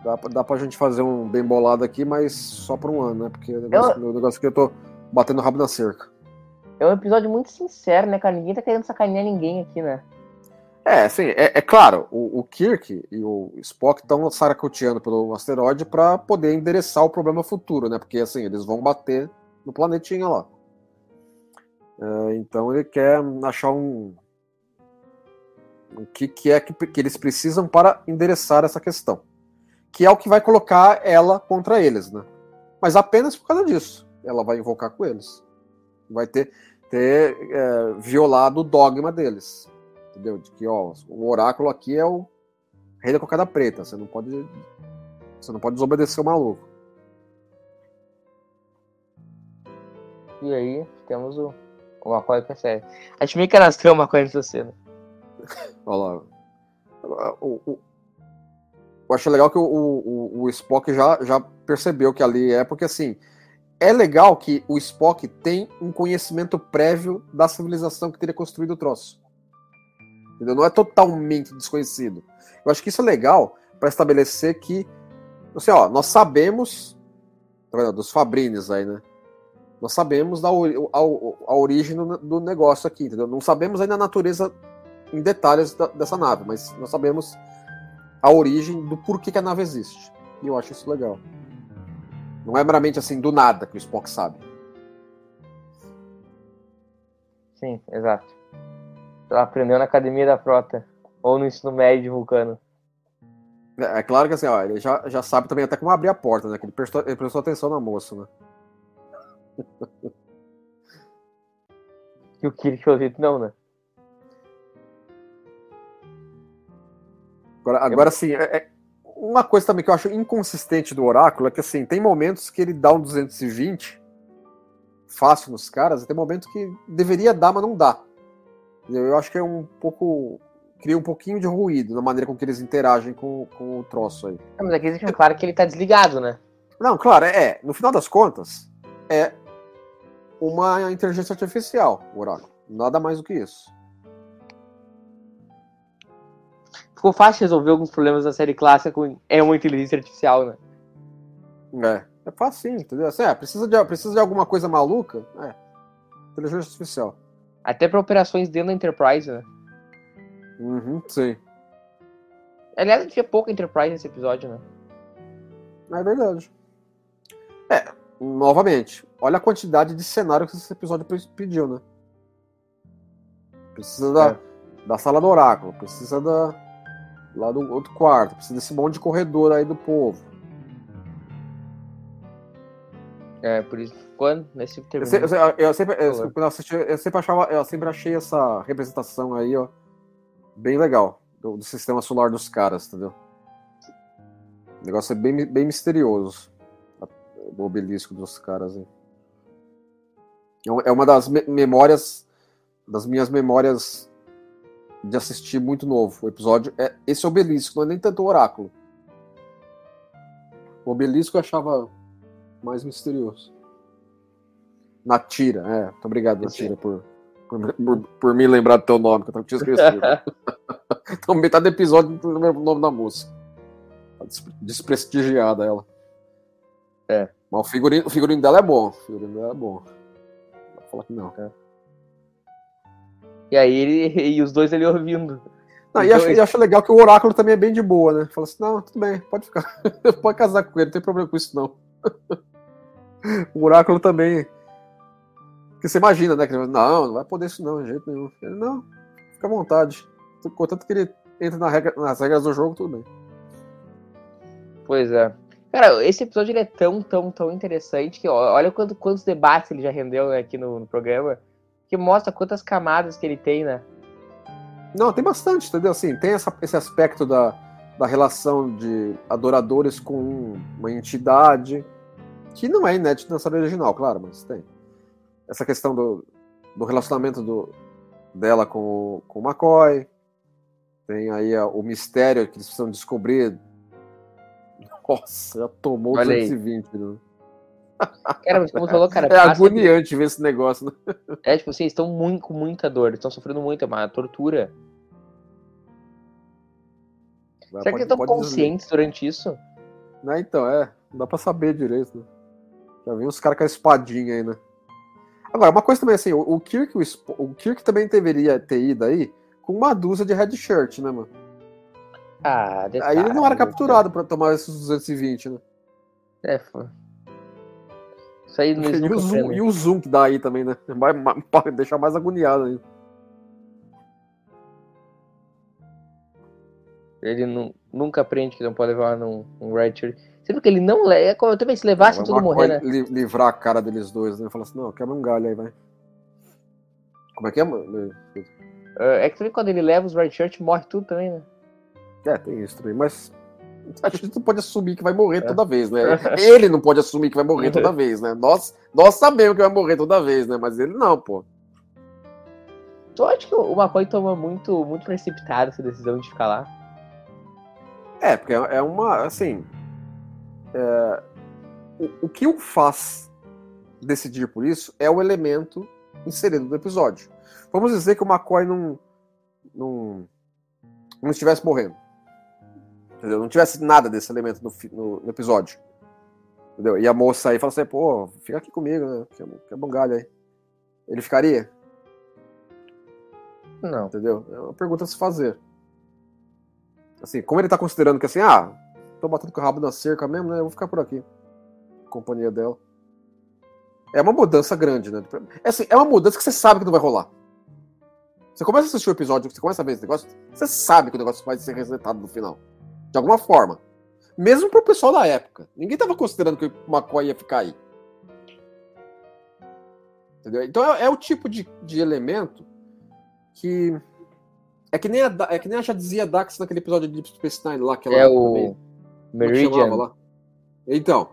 Dá, pra- dá pra gente fazer um bem bolado aqui, mas só por um ano, né? Porque o negócio, o negócio que eu tô batendo o rabo na cerca. É um episódio muito sincero, né, cara? Ninguém tá querendo sacanear ninguém aqui, né? É, assim, é, é claro, o, o Kirk e o Spock estão saracoteando pelo asteroide pra poder endereçar o problema futuro, né? Porque, assim, eles vão bater no planetinha lá. É, então ele quer achar um. O que, que é que, que eles precisam para endereçar essa questão. Que é o que vai colocar ela contra eles, né? Mas apenas por causa disso. Ela vai invocar com eles. Vai ter, ter é, violado o dogma deles entendeu? De que ó, o oráculo aqui é o rei da cocada preta, você não pode você não pode desobedecer o maluco. E aí, temos o, o com a. Acho meio canastrão o McCoy nessa cena. Olha lá. O, o- eu acho legal que o, o, o Spock já, já percebeu que ali é, porque assim, é legal que o Spock tem um conhecimento prévio da civilização que teria construído o troço. Entendeu? Não é totalmente desconhecido. Eu acho que isso é legal para estabelecer que, assim, ó, nós sabemos dos Fabrines aí, né? Nós sabemos da a, a origem do, do negócio aqui, entendeu? Não sabemos ainda a natureza em detalhes da- dessa nave, mas nós sabemos a origem do porquê que a nave existe. E eu acho isso legal. Não é meramente assim do nada que o Spock sabe. Sim, exato. Ela aprendeu na academia da frota. Ou no ensino médio de vulcano. É, é claro que assim, ó, ele já, já sabe também até como abrir a porta, né? Que ele prestou, ele prestou atenção na moça, né? E o Kirk, pelo jeito, não, né? Agora, agora assim, é- é- uma coisa também que eu acho inconsistente do Oráculo é que assim, tem momentos que ele dá um 220 fácil nos caras, e tem momentos que deveria dar, mas não dá. Eu acho que é um pouco. Cria um pouquinho de ruído na maneira com que eles interagem com, com o troço aí. Não, mas aqui deixa claro que ele tá desligado, né? Não, claro, é, é. No final das contas, é uma inteligência artificial, o Oráculo. Nada mais do que isso. Ficou fácil resolver alguns problemas da série clássica com é uma inteligência artificial, né? É. É fácil, entendeu? Assim, é, precisa, de, precisa de alguma coisa maluca? É. Inteligência artificial. Até pra operações dentro da Enterprise, né? Uhum, sim. Aliás, tinha pouca Enterprise nesse episódio, né? É verdade. Novamente, olha a quantidade de cenário que esse episódio pe- pediu, né? Precisa da, É. da sala do oráculo, precisa da lá do outro quarto, precisa desse monte de corredor aí do povo. É, por isso, quando nesse Eu, eu se- eu sempre, eu, quando eu, assisti, eu sempre achava, eu sempre achei essa representação aí, ó, bem legal. do, do sistema solar dos caras, entendeu? O negócio é bem, bem misterioso. O obelisco dos caras aí. É, é uma das me memórias, das minhas memórias de assistir muito novo. O episódio é esse obelisco, não é nem tanto o oráculo. O obelisco eu achava mais misterioso. Natira, é. Muito obrigado, Natira, por, por, por, por, me lembrar do teu nome, que eu tinha esquecido. [laughs] então, metade do episódio não lembro o nome da moça. Tá desprestigiada ela. É. Mas o figurino, o figurino dela é bom. O figurino dela é bom. Não falar que não. É. E aí ele, [laughs] e os dois ele ouvindo. Não, e, acho, e acho legal que o oráculo também é bem de boa, né? Fala assim, não, tudo bem, pode ficar. [laughs] pode casar com ele, não tem problema com isso, não. [laughs] o oráculo também. Porque você imagina, né? Que ele, não, não vai poder isso não, de jeito nenhum. Ele, não, fica à vontade. Contanto que ele entre na regra, nas regras do jogo, tudo bem. Pois é. Cara, esse episódio ele é tão, tão, tão interessante que ó, olha quanto, quantos debates ele já rendeu né, aqui no, no, programa, que mostra quantas camadas que ele tem, né? Não, tem bastante, entendeu? Assim, tem essa, esse aspecto da, da relação de adoradores com uma entidade, que não é inédito na série original, claro, mas tem. Essa questão do, do relacionamento do, dela com, com o McCoy, tem aí o mistério que eles precisam descobrir nossa, já tomou Olha 220, né? Cara, mas como você falou, cara. É agoniante ver esse negócio, né? É, tipo, vocês estão muito, com muita dor, estão sofrendo muito, é uma tortura. Vai, Será pode, que estão conscientes dizer. durante isso? Né, então, é. Não dá pra saber direito. Né? Já vi uns caras com a espadinha aí, né? Agora, uma coisa também assim, o Kirk, o, o Kirk também deveria ter ido aí com uma dúzia de red shirt, né, mano? Ah, detalhe, Aí ele não era capturado para tomar esses 220, né? É, foi. Isso aí [laughs] e, o zoom, e o zoom que dá aí também, né? Vai, vai deixar mais agoniado aí. Ele não, nunca aprende que não pode levar num, num right shirt. Sempre que ele não leva. É também se levasse, tudo morrer, né? Livrar a cara deles dois, né? Falar assim, não, quebra um galho aí, vai. Como é que é, mano? É, é que também quando ele leva os shirt, morre tudo também, né? É, tem isso também, mas a gente não pode assumir que vai morrer toda vez, né? [laughs] Ele não pode assumir que vai morrer toda vez, né? Nós, nós sabemos que vai morrer toda vez, né? Mas ele não, pô. Tu acha que o McCoy toma muito, muito precipitado essa decisão de ficar lá? É, porque é, é uma, assim... É, o, o que o faz decidir por isso é o elemento inserido no episódio. Vamos dizer que o McCoy não, não, não estivesse morrendo. Entendeu? Não tivesse nada desse elemento no, no, no episódio. Entendeu? E a moça aí fala assim, pô, fica aqui comigo, né? Que, que é bom galho aí. Ele ficaria? Não. Entendeu? É uma pergunta a se fazer. Assim, como ele tá considerando que assim, ah, tô batendo com o rabo na cerca mesmo, né? Eu vou ficar por aqui. Companhia dela. É uma mudança grande, né? É, assim, é uma mudança que você sabe que não vai rolar. Você começa a assistir o episódio, você começa a ver esse negócio, você sabe que o negócio vai ser resetado no final. De alguma forma. Mesmo pro pessoal da época. Ninguém tava considerando que o McCoy ia ficar aí. Entendeu? Então é, é o tipo de, de elemento que. É que nem a, é que nem a já dizia Dax naquele episódio de Deep Space Nine lá. Que ela, é o também, Meridian. Lá. Então,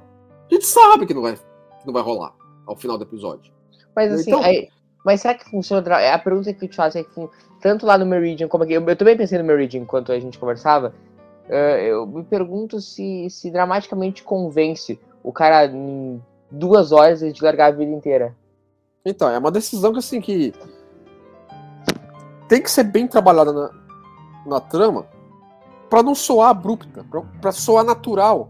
a gente sabe que não, vai, que não vai rolar ao final do episódio. Mas assim, então, aí, mas será que funciona? É a pergunta que eu te faço é que tanto lá no Meridian como aqui. Eu, eu também pensei no Meridian enquanto a gente conversava. Uh, eu me pergunto se, se dramaticamente convence o cara em duas horas de largar a vida inteira. Então, é uma decisão que assim que tem que ser bem trabalhada na, na trama para não soar abrupta, para soar natural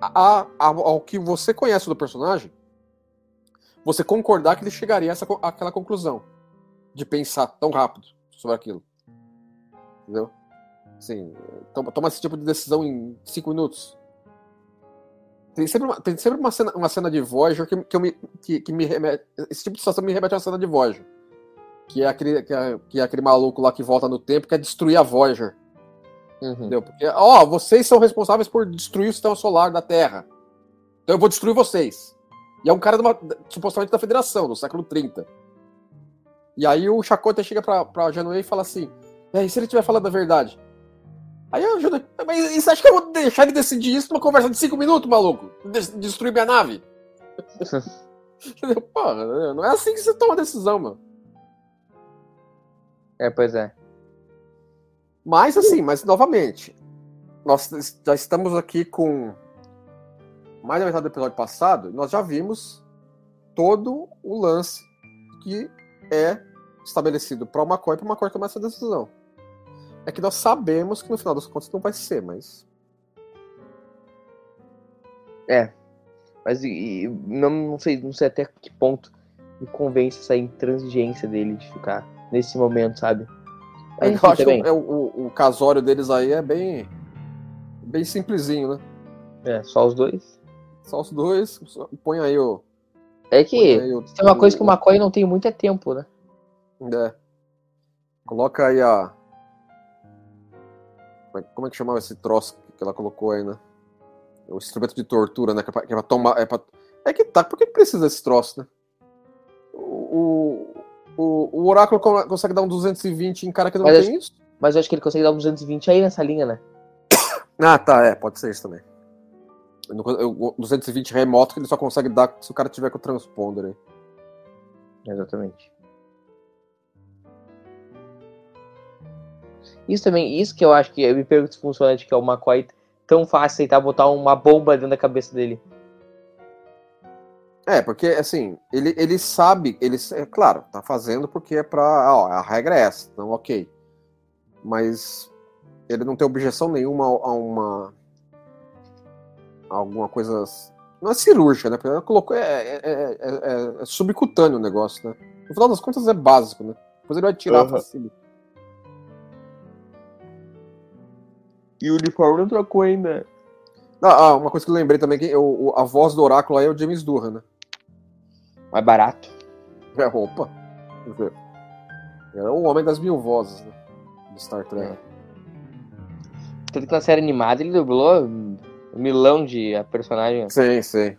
a, a, ao que você conhece do personagem, você concordar que ele chegaria a essa, àquela conclusão de pensar tão rápido sobre aquilo. Entendeu? Assim, toma, toma esse tipo de decisão em cinco minutos. Tem sempre uma, tem sempre uma, cena, uma cena de Voyager que, que, eu me, que, que me remete. Esse tipo de situação me remete a uma cena de Voyager. Que é, aquele, que, é, que é aquele maluco lá que volta no tempo que é destruir a Voyager. Uhum. Entendeu? Porque, ó, vocês são responsáveis por destruir o sistema solar da Terra. Então eu vou destruir vocês. E é um cara uma, supostamente da Federação, do século 30. E aí o Chakotay chega pra, pra Janeway e fala assim: E aí, se ele estiver falando a verdade? Aí eu ajudo. Mas você acha que eu vou deixar ele decidir isso numa conversa de cinco minutos, maluco? Destruir minha nave? [laughs] Porra, não é assim que você toma decisão, mano. É, pois é. Mas assim, mas novamente, nós já estamos aqui com mais da metade do episódio passado, nós já vimos todo o lance que é estabelecido para o McCoy para o McCoy tomar essa decisão. É que nós sabemos que no final das contas não vai ser, mas. É. Mas e, não, não, sei, não sei até que ponto me convence essa intransigência dele de ficar nesse momento, sabe? Mas, eu acho que o, o, o casório deles aí é bem. bem simplesinho, né? É, só os dois? Só os dois. Põe aí o. É que o, tem uma coisa que o McCoy não tem muito é tempo, né? É. Coloca aí a. Como é que chamava esse troço que ela colocou aí, né? O instrumento de tortura, né? Que é pra, que é pra tomar. É, pra... é que tá, por que precisa desse troço, né? O, o, o Oráculo consegue dar um 220 em cara que não mas tem acho, isso? Mas eu acho que ele consegue dar um 220 aí nessa linha, né? [coughs] Ah, tá, é, pode ser isso também. O 220 remoto que ele só consegue dar se o cara tiver com o transponder aí. Exatamente. Isso também, isso que eu acho que eu me pergunto se funciona de que é o McCoy tão fácil aceitar botar uma bomba dentro da cabeça dele. É, porque assim, ele, ele sabe, ele, é claro, tá fazendo porque é pra. Ó, a regra é essa, então ok. Mas ele não tem objeção nenhuma a uma. A alguma coisa. Não é cirúrgica, né? Porque ela colocou. É, é, é, é, é subcutâneo o negócio, né? No final das contas é básico, né? Depois ele vai tirar uhum. cima. E o uniforme não trocou ainda. Ah, uma coisa que eu lembrei também, que eu, a voz do oráculo aí é o James Durham, né? Mais barato. É roupa. É o homem das mil vozes, né? Do Star Trek. É. Tanto que na série animada ele dublou um milão de personagem. Sim, sim.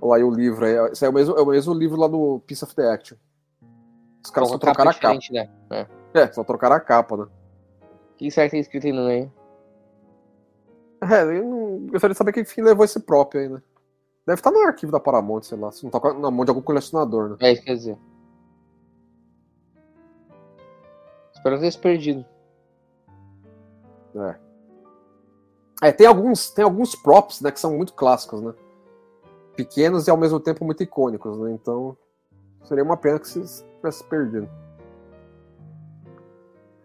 Olha aí o livro aí. Esse é o mesmo, é o mesmo livro lá do Piece of the Action. Os caras só trocaram a capa. Né? É. é, só trocaram a capa, né? Que será que tem escrito aí no meio? É, eu não gostaria de saber quem levou esse próprio aí, né? Deve estar no arquivo da Paramount, sei lá. Se não tá na mão de algum colecionador, né? É isso quer dizer. Espero ter se perdido. É. É, tem alguns, tem alguns props, né, que são muito clássicos, né? Pequenos e ao mesmo tempo muito icônicos, né? Então, seria uma pena que se tivesse perdido.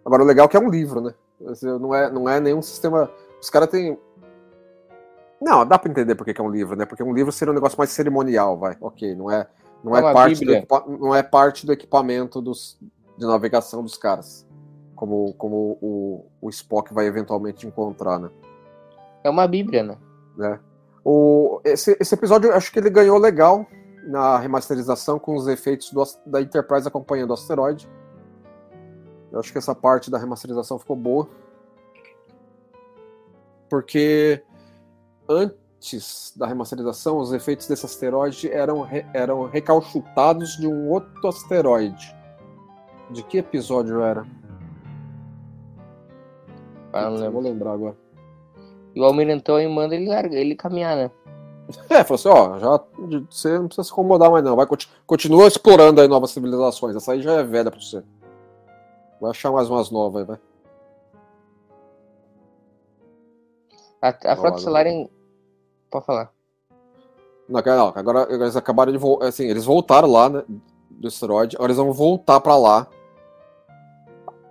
Agora, o legal é que é um livro, né? Não é, não é nenhum sistema. Os caras têm. Não, dá pra entender porque é um livro, né? Porque um livro seria um negócio mais cerimonial, vai. Ok, não é, não é, é parte, do equipa... não é parte do equipamento dos... de navegação dos caras. Como, como o, o Spock vai eventualmente encontrar, né? É uma bíblia, né? É. O, esse, esse episódio, acho que ele ganhou legal na remasterização com os efeitos do, da Enterprise acompanhando o asteroide. Eu acho que essa parte da remasterização ficou boa. Porque antes da remasterização, os efeitos desse asteroide eram, re, eram recalchutados de um outro asteroide. De que episódio era? Ah, não, vou lembrar agora. E o Almirantão aí manda ele, larga, ele caminhar, né? [laughs] É, falou assim, ó, já, você não precisa se incomodar mais não, vai, continua explorando aí novas civilizações, essa aí já é velha pra você. Vai achar mais umas novas vai. A, a Frota Estelar em... Pode falar. Não, não, agora eles acabaram de voltar. Assim, eles voltaram lá, né? Do asteroide. Agora eles vão voltar pra lá.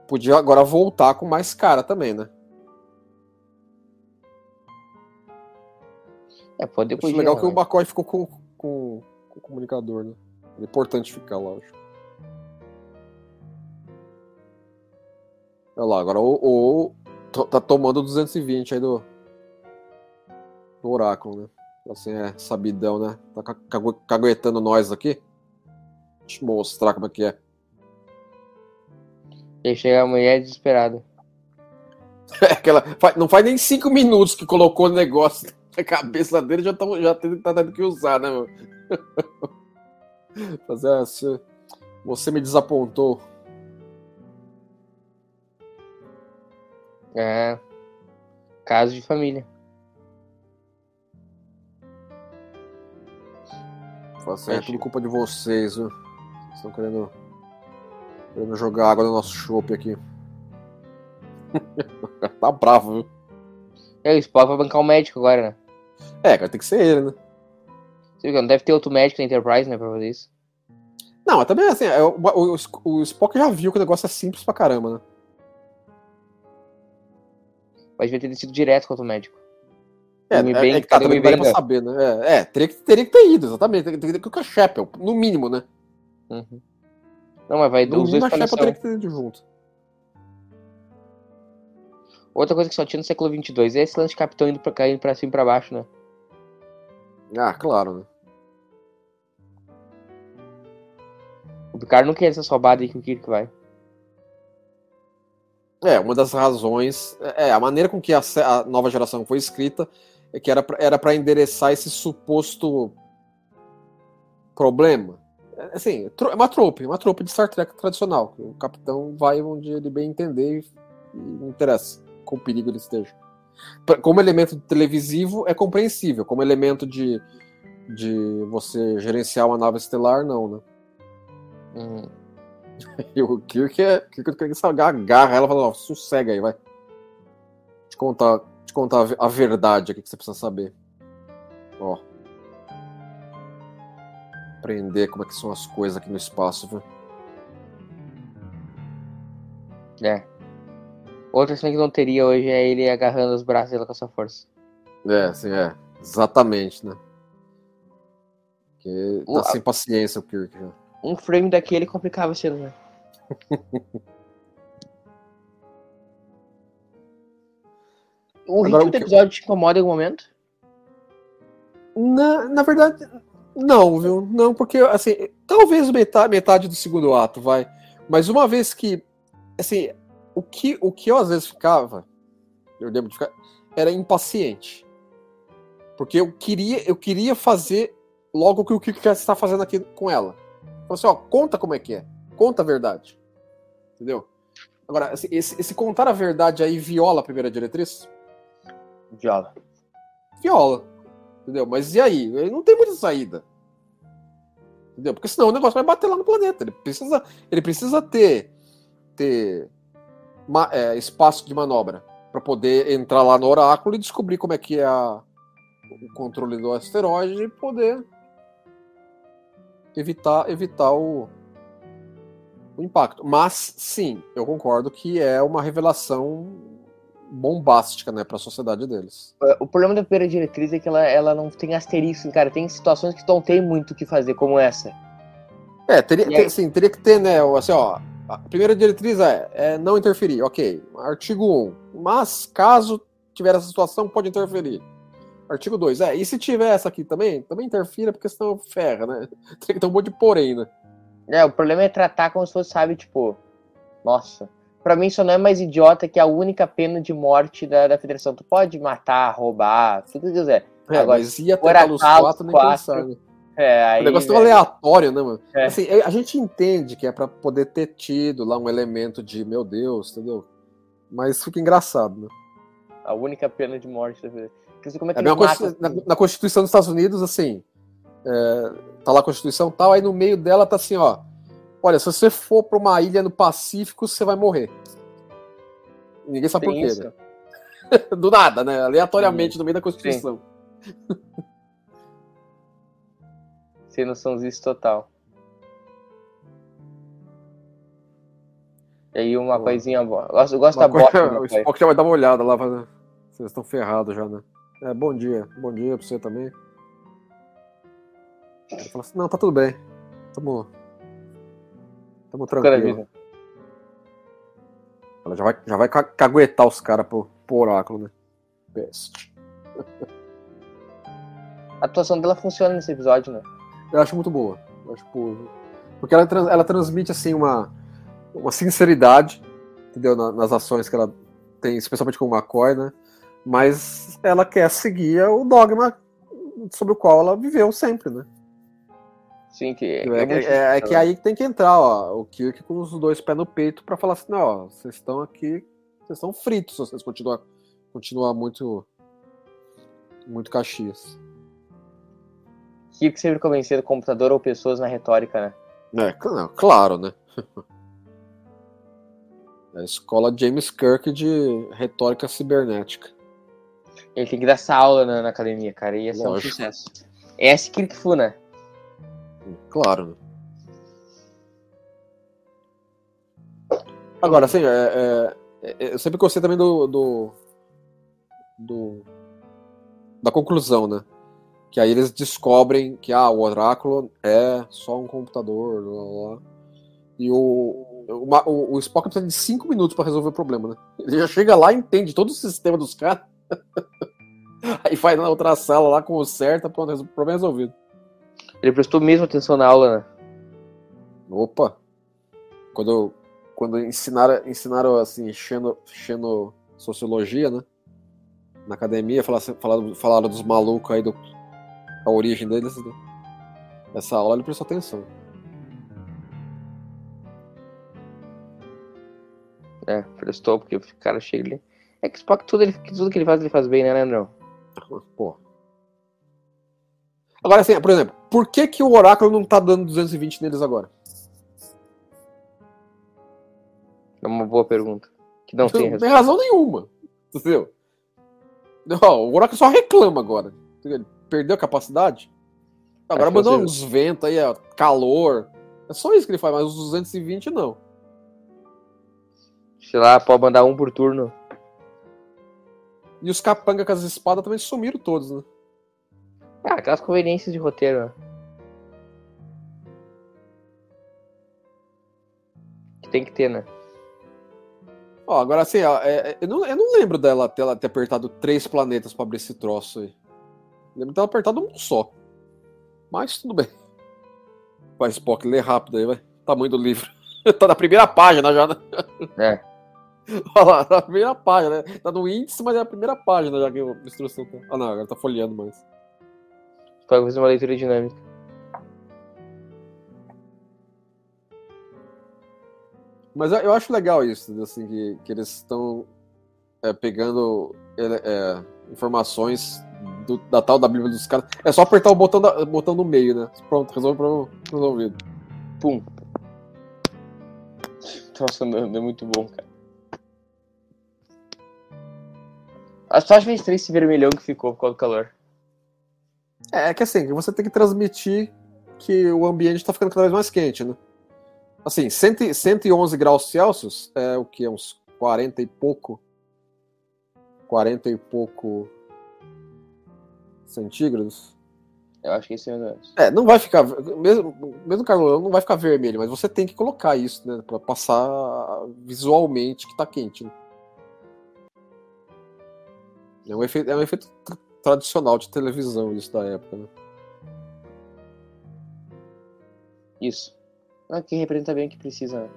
Podia agora voltar com mais cara também, né? É, pode. Acho legal né? que o McCoy ficou com, com, com, o comunicador, né? É importante ficar lá, acho. Olha lá, agora o, o tá tomando 220 aí do, do oráculo, né? Assim, é sabidão, né? Tá caguetando nós aqui. Deixa eu mostrar como é que é. E chega a mulher desesperada. É, [laughs] aquela, não faz nem cinco minutos que colocou o negócio na cabeça dele, já, tá, já tá tendo que usar, né, mano? [laughs] Fazer assim, você me desapontou. É. Caso de família. Assim, é tudo culpa de vocês, viu? Vocês estão querendo, querendo jogar água no nosso chopp aqui. [laughs] tá bravo, viu? É, o Spock vai bancar o médico agora, né? É, cara, tem que ser ele, né? Você viu, não deve ter outro médico na Enterprise, né, pra fazer isso. Não, mas também assim, é, o, o, o Spock já viu que o negócio é simples pra caramba, né? Mas devia ter sido direto com outro médico. É, é, bem, é que tá, também bem, pra saber, né? É, é, teria, que, teria que ter ido, exatamente. Teria, que ir com a Shepel, no mínimo, né? Uhum. Não, mas vai No os dois a missão. teria que ter ido junto. Outra coisa que só tinha no século XXII é esse lance de capitão indo pra cá, indo pra cima e pra baixo, né? Ah, claro, né? O Picard não quer essa roubada aí que o Kirk vai. É, uma das razões. É, a maneira com que a, a nova geração foi escrita é que era para endereçar esse suposto problema. É, Assim, tro- é uma trope, uma trope de Star Trek tradicional. O capitão vai onde ele bem entender e, não interessa com o perigo ele esteja. Como elemento televisivo é compreensível, como elemento de, de você gerenciar uma nave estelar, não, né? Uhum. E o Kirk é. Kirk que agarra ela e fala, ó, sossega aí, vai. Te contar, te contar a ve- a verdade aqui que você precisa saber. Ó. Aprender como é que são as coisas aqui no espaço, viu? É. Outra cena que não teria hoje é ele agarrando os braços dela com essa força. É, assim, é. Exatamente, né? Porque O- tá sem paciência o Kirk já. Um frame daquele complicava a cena, né? [laughs] o Agora, ritmo o do que- episódio te incomoda em algum momento? Na, na verdade, não, viu? Não, porque, assim, talvez metade, metade do segundo ato, vai. Mas uma vez que, assim, o que, o que eu às vezes ficava, eu lembro de ficar, era impaciente. Porque eu queria, eu queria fazer logo o que o Kiko já está fazendo aqui com ela. Falei assim, ó, conta como é que é. Conta a verdade. Entendeu? Agora, esse, esse contar a verdade aí viola a primeira diretriz? Viola. viola. Entendeu? Mas e aí? Ele não tem muita saída. Entendeu? Porque senão o negócio vai bater lá no planeta. Ele precisa, ele precisa ter, ter ma- é, espaço de manobra para poder entrar lá no oráculo e descobrir como é que é a- o controle do asteroide e poder evitar, evitar o, o impacto. Mas sim, eu concordo que é uma revelação bombástica, né, para a sociedade deles. O problema da primeira diretriz é que ela, ela não tem asterisco, cara. Tem situações que não tem muito o que fazer, como essa. É, teria, ter- sim, teria que ter, né, assim, ó, a primeira diretriz é, é não interferir, ok, artigo 1, mas caso tiver essa situação, pode interferir. Artigo 2, é, e se tiver essa aqui também, também interfira, porque senão ferra, né? [laughs] Tem que ter um monte de porém, né? É, o problema é tratar como se fosse, sabe, tipo, nossa. Pra mim, isso não é mais idiota que a única pena de morte da, da federação. Tu pode matar, roubar, tudo que quiser. É, Agora, mas ia tentar nos quatro, nem pensar, né? É, aí. O negócio tão velho, aleatório, né, mano? É. Assim, a gente entende que é pra poder ter tido lá um elemento de, meu Deus, entendeu? Mas fica engraçado, né? A única pena de morte da federação. Quer dizer, como é que É eles matam, na, assim? na Constituição dos Estados Unidos, assim, é, tá lá a Constituição tal, aí no meio dela tá assim, ó, olha, se você for pra uma ilha no Pacífico, você vai morrer. Ninguém sabe Tem por quê, né? [laughs] Do nada, né? Aleatoriamente, no meio da Constituição. [laughs] Sem noçãozice total. E aí uma Boa. coisinha boa. Eu gosto, eu gosto Uma da coisa- bota. o Spock já vai dar uma olhada lá, né? vocês estão ferrados já, né? É, bom dia, bom dia pra você também. Ele fala assim, não, tá tudo bem. Tamo, tamo tranquilo. Ela já vai, já vai ca- caguetar os caras pro, pro oráculo, né? Peste. A atuação dela funciona nesse episódio, né? Eu acho muito boa. Eu acho, pô, porque ela, ela transmite assim uma, uma sinceridade, entendeu? Na- nas ações que ela tem, especialmente com o McCoy, né? Mas ela quer seguir o dogma sobre o qual ela viveu sempre, né? Sim, que É, é, é, é- é que difícil, aí que tem que entrar, ó, o Kirk com os dois pés no peito pra falar assim, não, ó, vocês estão aqui vocês estão fritos se vocês continuar, continuar muito, muito Caxias. Kirk sempre convencendo computador ou pessoas na retórica, né? É, cl- claro, né? [laughs] É a escola James Kirk de retórica cibernética. Ele tem que dar essa aula na, na academia, cara, e ia ser um sucesso. Esse Kirk Fu, né? Claro? Agora, assim, é, é- é- eu sempre gostei também do, do, do- da conclusão, né? Que aí eles descobrem que ah, o oráculo é só um computador, blá, blá, blá. e o, o, o, Spock precisa de cinco minutos para resolver o problema, né? Ele já chega lá, entende todo o sistema dos caras, aí vai na outra sala lá, conserta, pronto, o problema resolvido. Ele prestou mesmo atenção na aula, né? Opa! Quando, quando ensinaram, ensinaram assim, xeno, xeno sociologia, né? Na academia, falaram, falaram, falaram dos malucos aí, do, a origem deles. Né? Essa aula ele prestou atenção. É, prestou, porque o cara chega ali. É que Spock, tudo, ele, tudo que ele faz, ele faz bem, né, Leandrão? Pô. Agora, assim, por exemplo, por que, que o oráculo não tá dando 220 neles agora? É uma boa pergunta. Que não tem Não resposta. tem razão nenhuma. Entendeu? Ó, o Oráculo só reclama agora. Ele perdeu a capacidade. Agora que mandou uns ventos aí, ó, calor. É só isso que ele faz, mas os 220 não. Sei lá, pode mandar um por turno. E os capanga com as espadas também sumiram todos, né? Ah, aquelas conveniências de roteiro, né? Que tem que ter, né? Ó, agora assim, ó, é- é- eu, não, eu não lembro dela, dela ter apertado três planetas pra abrir esse troço aí. Lembro dela apertado um só. Mas tudo bem. Vai, Spock, lê rápido aí, vai. Tamanho do livro. [laughs] tá na primeira página já, né? É. [laughs] Olha lá, na primeira página, né? Tá no índice, mas é a primeira página já que a instrução tá. Ah, não, agora tá folheando mais. Pode fazer uma leitura dinâmica. Mas eu, eu acho legal isso, assim, que, que eles estão é, pegando é, informações do- da tal da Bíblia dos caras. É só apertar o botão, da- botão no meio, né? Pronto, resolve o problema resolvido. Pum. Nossa, não, é muito bom, cara. Só três esse vermelhão que ficou por causa do calor. É, é que assim, você tem que transmitir que o ambiente tá ficando cada vez mais quente, né? Assim, 100, 111 graus Celsius é o que? Uns 40 e pouco. 40 e pouco centígrados. Eu acho que esse é o. É, não vai ficar. Mesmo, mesmo calorão não vai ficar vermelho, mas você tem que colocar isso, né? Pra passar visualmente que tá quente. Né? É um efeito, é um efeito tra- tradicional de televisão, isso da época, né? Isso. Ah, que representa bem o que precisa, né?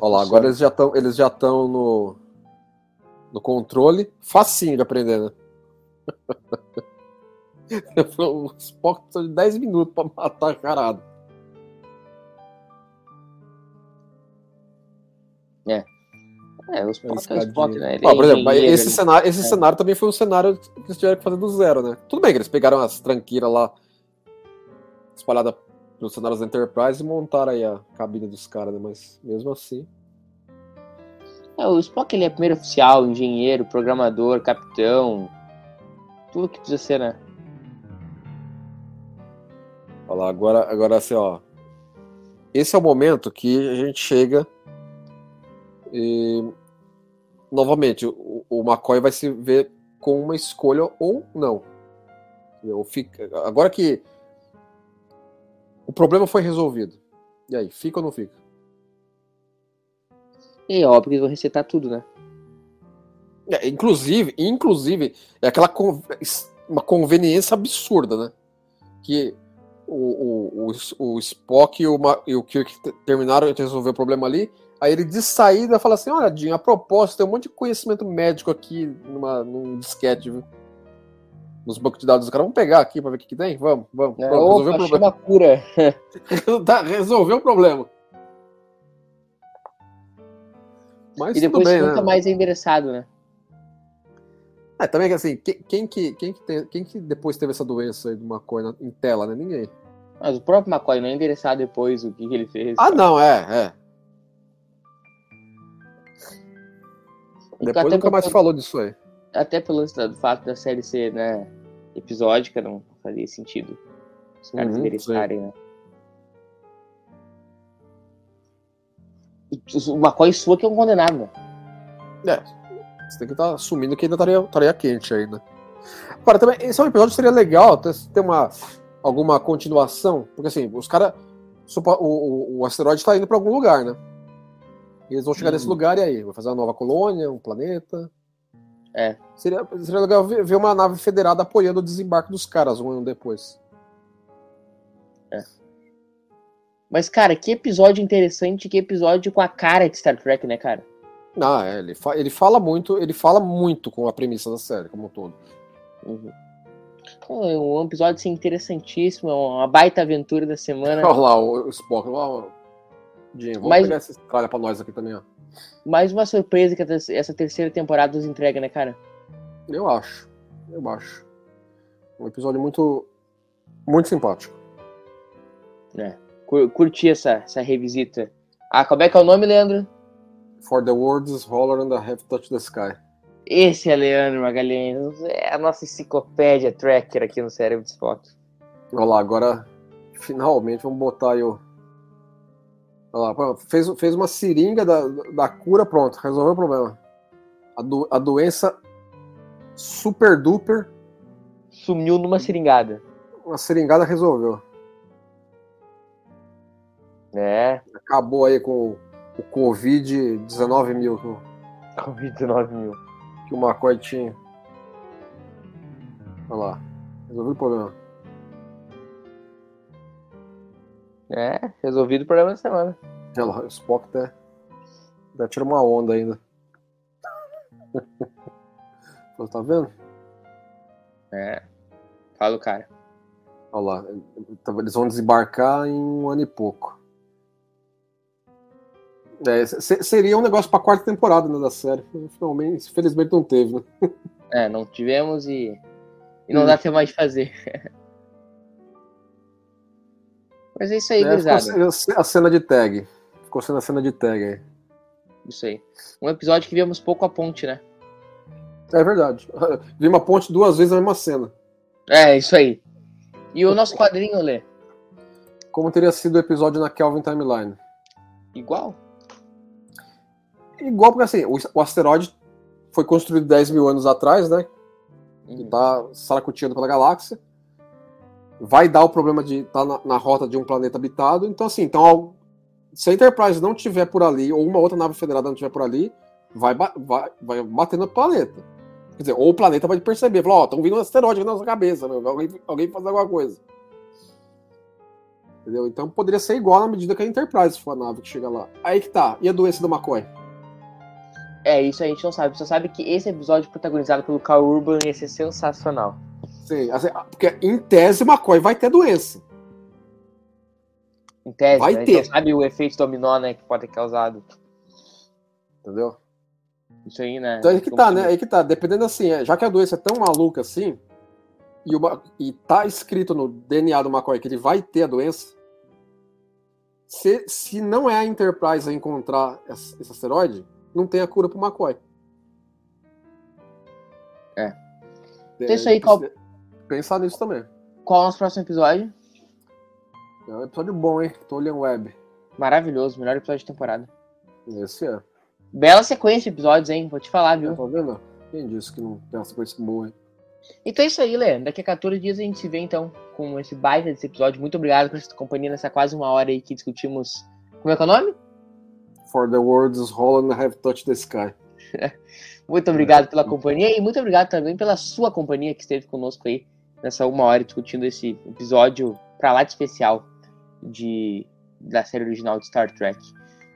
Olha lá, agora eles já estão eles já estão no, no controle. Facinho de aprender, né? O Spock precisa de 10 minutos pra matar a charada. É, é o Escadinha. Spock, né? Ele é por exemplo, esse, ele- cenário, esse É. cenário também foi um cenário que eles tiveram que fazer do zero, né? Tudo bem que eles pegaram as tranqueiras lá espalhadas pelos cenários da Enterprise e montaram aí a cabine dos caras, né? Mas mesmo assim. É, o Spock ele é primeiro oficial, engenheiro, programador, capitão. Tudo que precisa ser, né? Olha lá, agora, agora assim, ó. Esse é o momento que a gente chega e novamente o, o McCoy vai se ver com uma escolha ou não. Entendeu? Fica, agora que o problema foi resolvido. E aí, fica ou não fica? É óbvio que eles vão resetar tudo, né? É, inclusive, inclusive, é aquela con- uma conveniência absurda, né? Que o, o, o, o Spock e o, e o Kirk te- terminaram de resolver o problema ali. Aí ele de saída fala assim: olha, Dinho, a propósito, tem um monte de conhecimento médico aqui numa, num disquete, viu? Nos bancos de dados dos caras. Vamos pegar aqui pra ver o que, que tem? Vamos, vamos. É, Pronto, resolveu o problema. cura. [laughs] Tá, resolveu o problema. Mas E depois bem, nunca né? mais é endereçado, né? É, também que assim, quem, quem que, quem, que tem- quem que depois teve essa doença aí de maconha na- em tela, né? Ninguém. Mas o próprio McCoy não é endereçado depois o que, que ele fez. Ah, não, é, é. Depois até nunca mais pelo- falou disso aí. Até pelo do fato da série ser, né, episódica, não fazia sentido os caras Uhum, endereçarem, né? O McCoy sua que é um condenado, né? É. Você tem que estar assumindo que ainda estaria, estaria quente ainda. Agora, também, esse é um episódio que seria legal ter, ter uma, alguma continuação, porque assim, os caras. O, o, o asteroide está indo para algum lugar, né? E eles vão chegar Uhum. nesse lugar e aí? Vai fazer uma nova colônia, um planeta. É. Seria, seria legal ver, uma nave federada apoiando o desembarque dos caras um ano depois. Mas, cara, que episódio interessante, que episódio com a cara de Star Trek, né, cara? Ah, é, ele, fa- ele fala muito, ele fala muito com a premissa da série, como um todo. Uhum. É um episódio assim, interessantíssimo, é uma baita aventura da semana. [laughs] Olha lá, o, o Spock. Olha lá, o Jim, vamos Mas- pegar essa tralha pra nós aqui também, ó. Mais uma surpresa que essa terceira temporada nos entrega, né, cara? Eu acho. Eu acho. Um episódio muito. Muito simpático. Cur- Curti essa, essa revisita. Ah, como é que é o nome, Leandro? For the words Holler and the Have Touched the Sky. Esse é Leandro Magalhães. É a nossa enciclopédia tracker aqui no Cérebro de Spock. Olha lá, agora. Finalmente, vamos botar aí o. Olha lá, fez, fez uma seringa da, da cura, pronto, resolveu o problema. A, do- a doença super duper, Sumiu numa seringada. uma seringada resolveu. É, Acabou aí com o Covid 19 mil que o- Covid-19 mil. que o McCoy tinha. Olha lá, resolveu o problema. É, resolvido o problema da semana. Olha lá, o Spock até, até tira uma onda ainda. [laughs] Você tá vendo? É. Fala o cara. Olha lá, eles vão desembarcar em um ano e pouco. É, se- seria um negócio pra quarta temporada né, da série. Finalmente, infelizmente não teve, né? É, não tivemos e. E não Hum. dá até mais de fazer. [laughs] Mas é isso aí, É, gurizada. a cena de tag. Ficou sendo a cena de tag aí. Isso aí. Um episódio que vemos pouco a ponte, né? É verdade. [laughs] Vi uma ponte duas vezes na mesma cena. É, isso aí. E o nosso quadrinho, Lê? Como teria sido o episódio na Kelvin Timeline. Igual? Igual porque assim, o, asteroide foi construído 10 mil anos atrás, né? E Uhum. tá saracoteando pela galáxia. Vai dar o problema de estar na, na rota de um planeta habitado. Então, assim, então, se a Enterprise não tiver por ali, ou uma outra nave federada não tiver por ali, vai, vai, vai bater no planeta. Quer dizer, ou o planeta vai perceber, falar, ó, estão vindo um asteroide na nossa cabeça, meu, alguém, alguém fazer alguma coisa. Entendeu? Então poderia ser igual na medida que a Enterprise for a nave que chega lá. Aí que tá. E a doença do McCoy? É, isso a gente não sabe. Só sabe que esse episódio protagonizado pelo Carl Urban ia ser sensacional. Sim, assim, porque em tese o McCoy vai ter doença. Em tese, Vai né? Ter. gente não sabe o efeito dominó, né, que pode ter causado. Entendeu? Isso aí, né? Então aí que tá, né? Aí que tá. Dependendo assim, é, já que a doença é tão maluca assim, e, o Ma- e tá escrito no DNA do McCoy que ele vai ter a doença, se, se não é a Enterprise a encontrar esse, esse asteroide, não tem a cura pro McCoy. É. Então isso aí, qual- Pensar nisso também. Qual é o nosso próximo episódio? É um episódio bom, hein? Tolian Web. Maravilhoso, melhor episódio da temporada. Esse é. Bela sequência de episódios, hein? Vou te falar, viu? Tá vendo? Quem disse que não tem uma sequência boa, hein? Então é isso aí, Lê. Daqui a 14 dias a gente se vê, então, com esse baita desse episódio. Muito obrigado por sua companhia nessa quase uma hora aí que discutimos. Como é que é o nome? For the words Holland have touched the sky. [laughs] Muito obrigado pela companhia e muito obrigado também pela sua companhia que esteve conosco aí nessa uma hora discutindo esse episódio pra lá de especial de, da série original de Star Trek.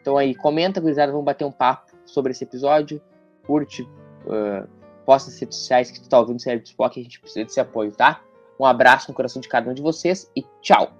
Então aí, comenta, gurizada, vamos bater um papo sobre esse episódio. Curte, uh, posta nas redes sociais que tu tá ouvindo o Cérebro de Spock, a gente precisa desse apoio, tá? Um abraço no coração de cada um de vocês e tchau!